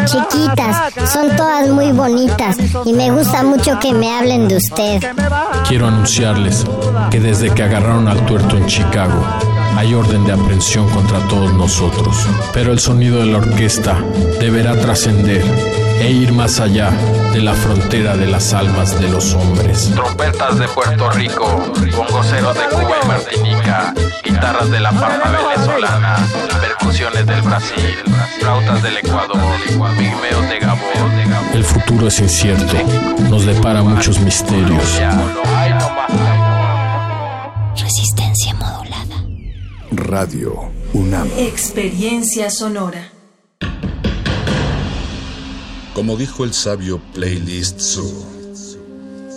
Chiquitas, son todas muy bonitas y me gusta mucho que me hablen de usted. Quiero anunciarles que desde que agarraron al tuerto en Chicago, hay orden de aprehensión contra todos nosotros. Pero el sonido de la orquesta deberá trascender e ir más allá de la frontera de las almas de los hombres. Trompetas de Puerto Rico, bongoceros de Cuba y Martinica, guitarras de la Pampa venezolana, percusiones del Brasil, flautas del Ecuador, pigmeos de Gabón. El futuro es incierto, nos depara muchos misterios. ¡Ay, Radio UNAM. Experiencia sonora. Como dijo el sabio Playlist Zoo,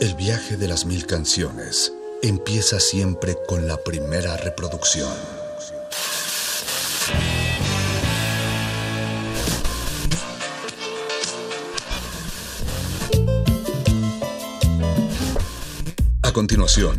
el viaje de las mil canciones empieza siempre con la primera reproducción. A continuación,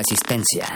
Resistencia.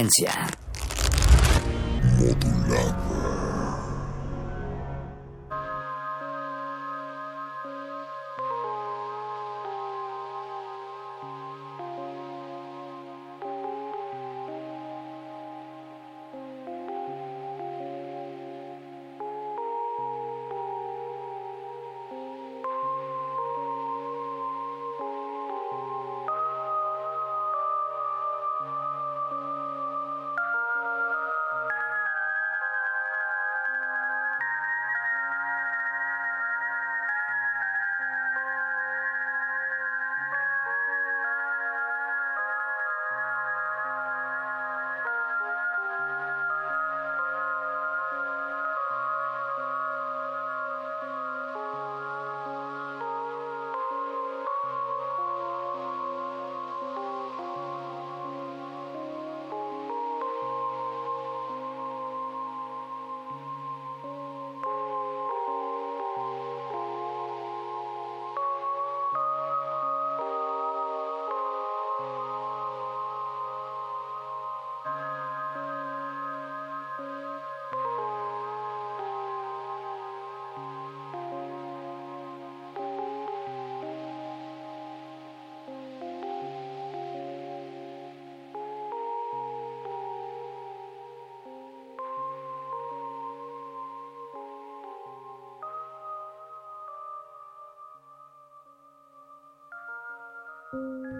Resistencia. Música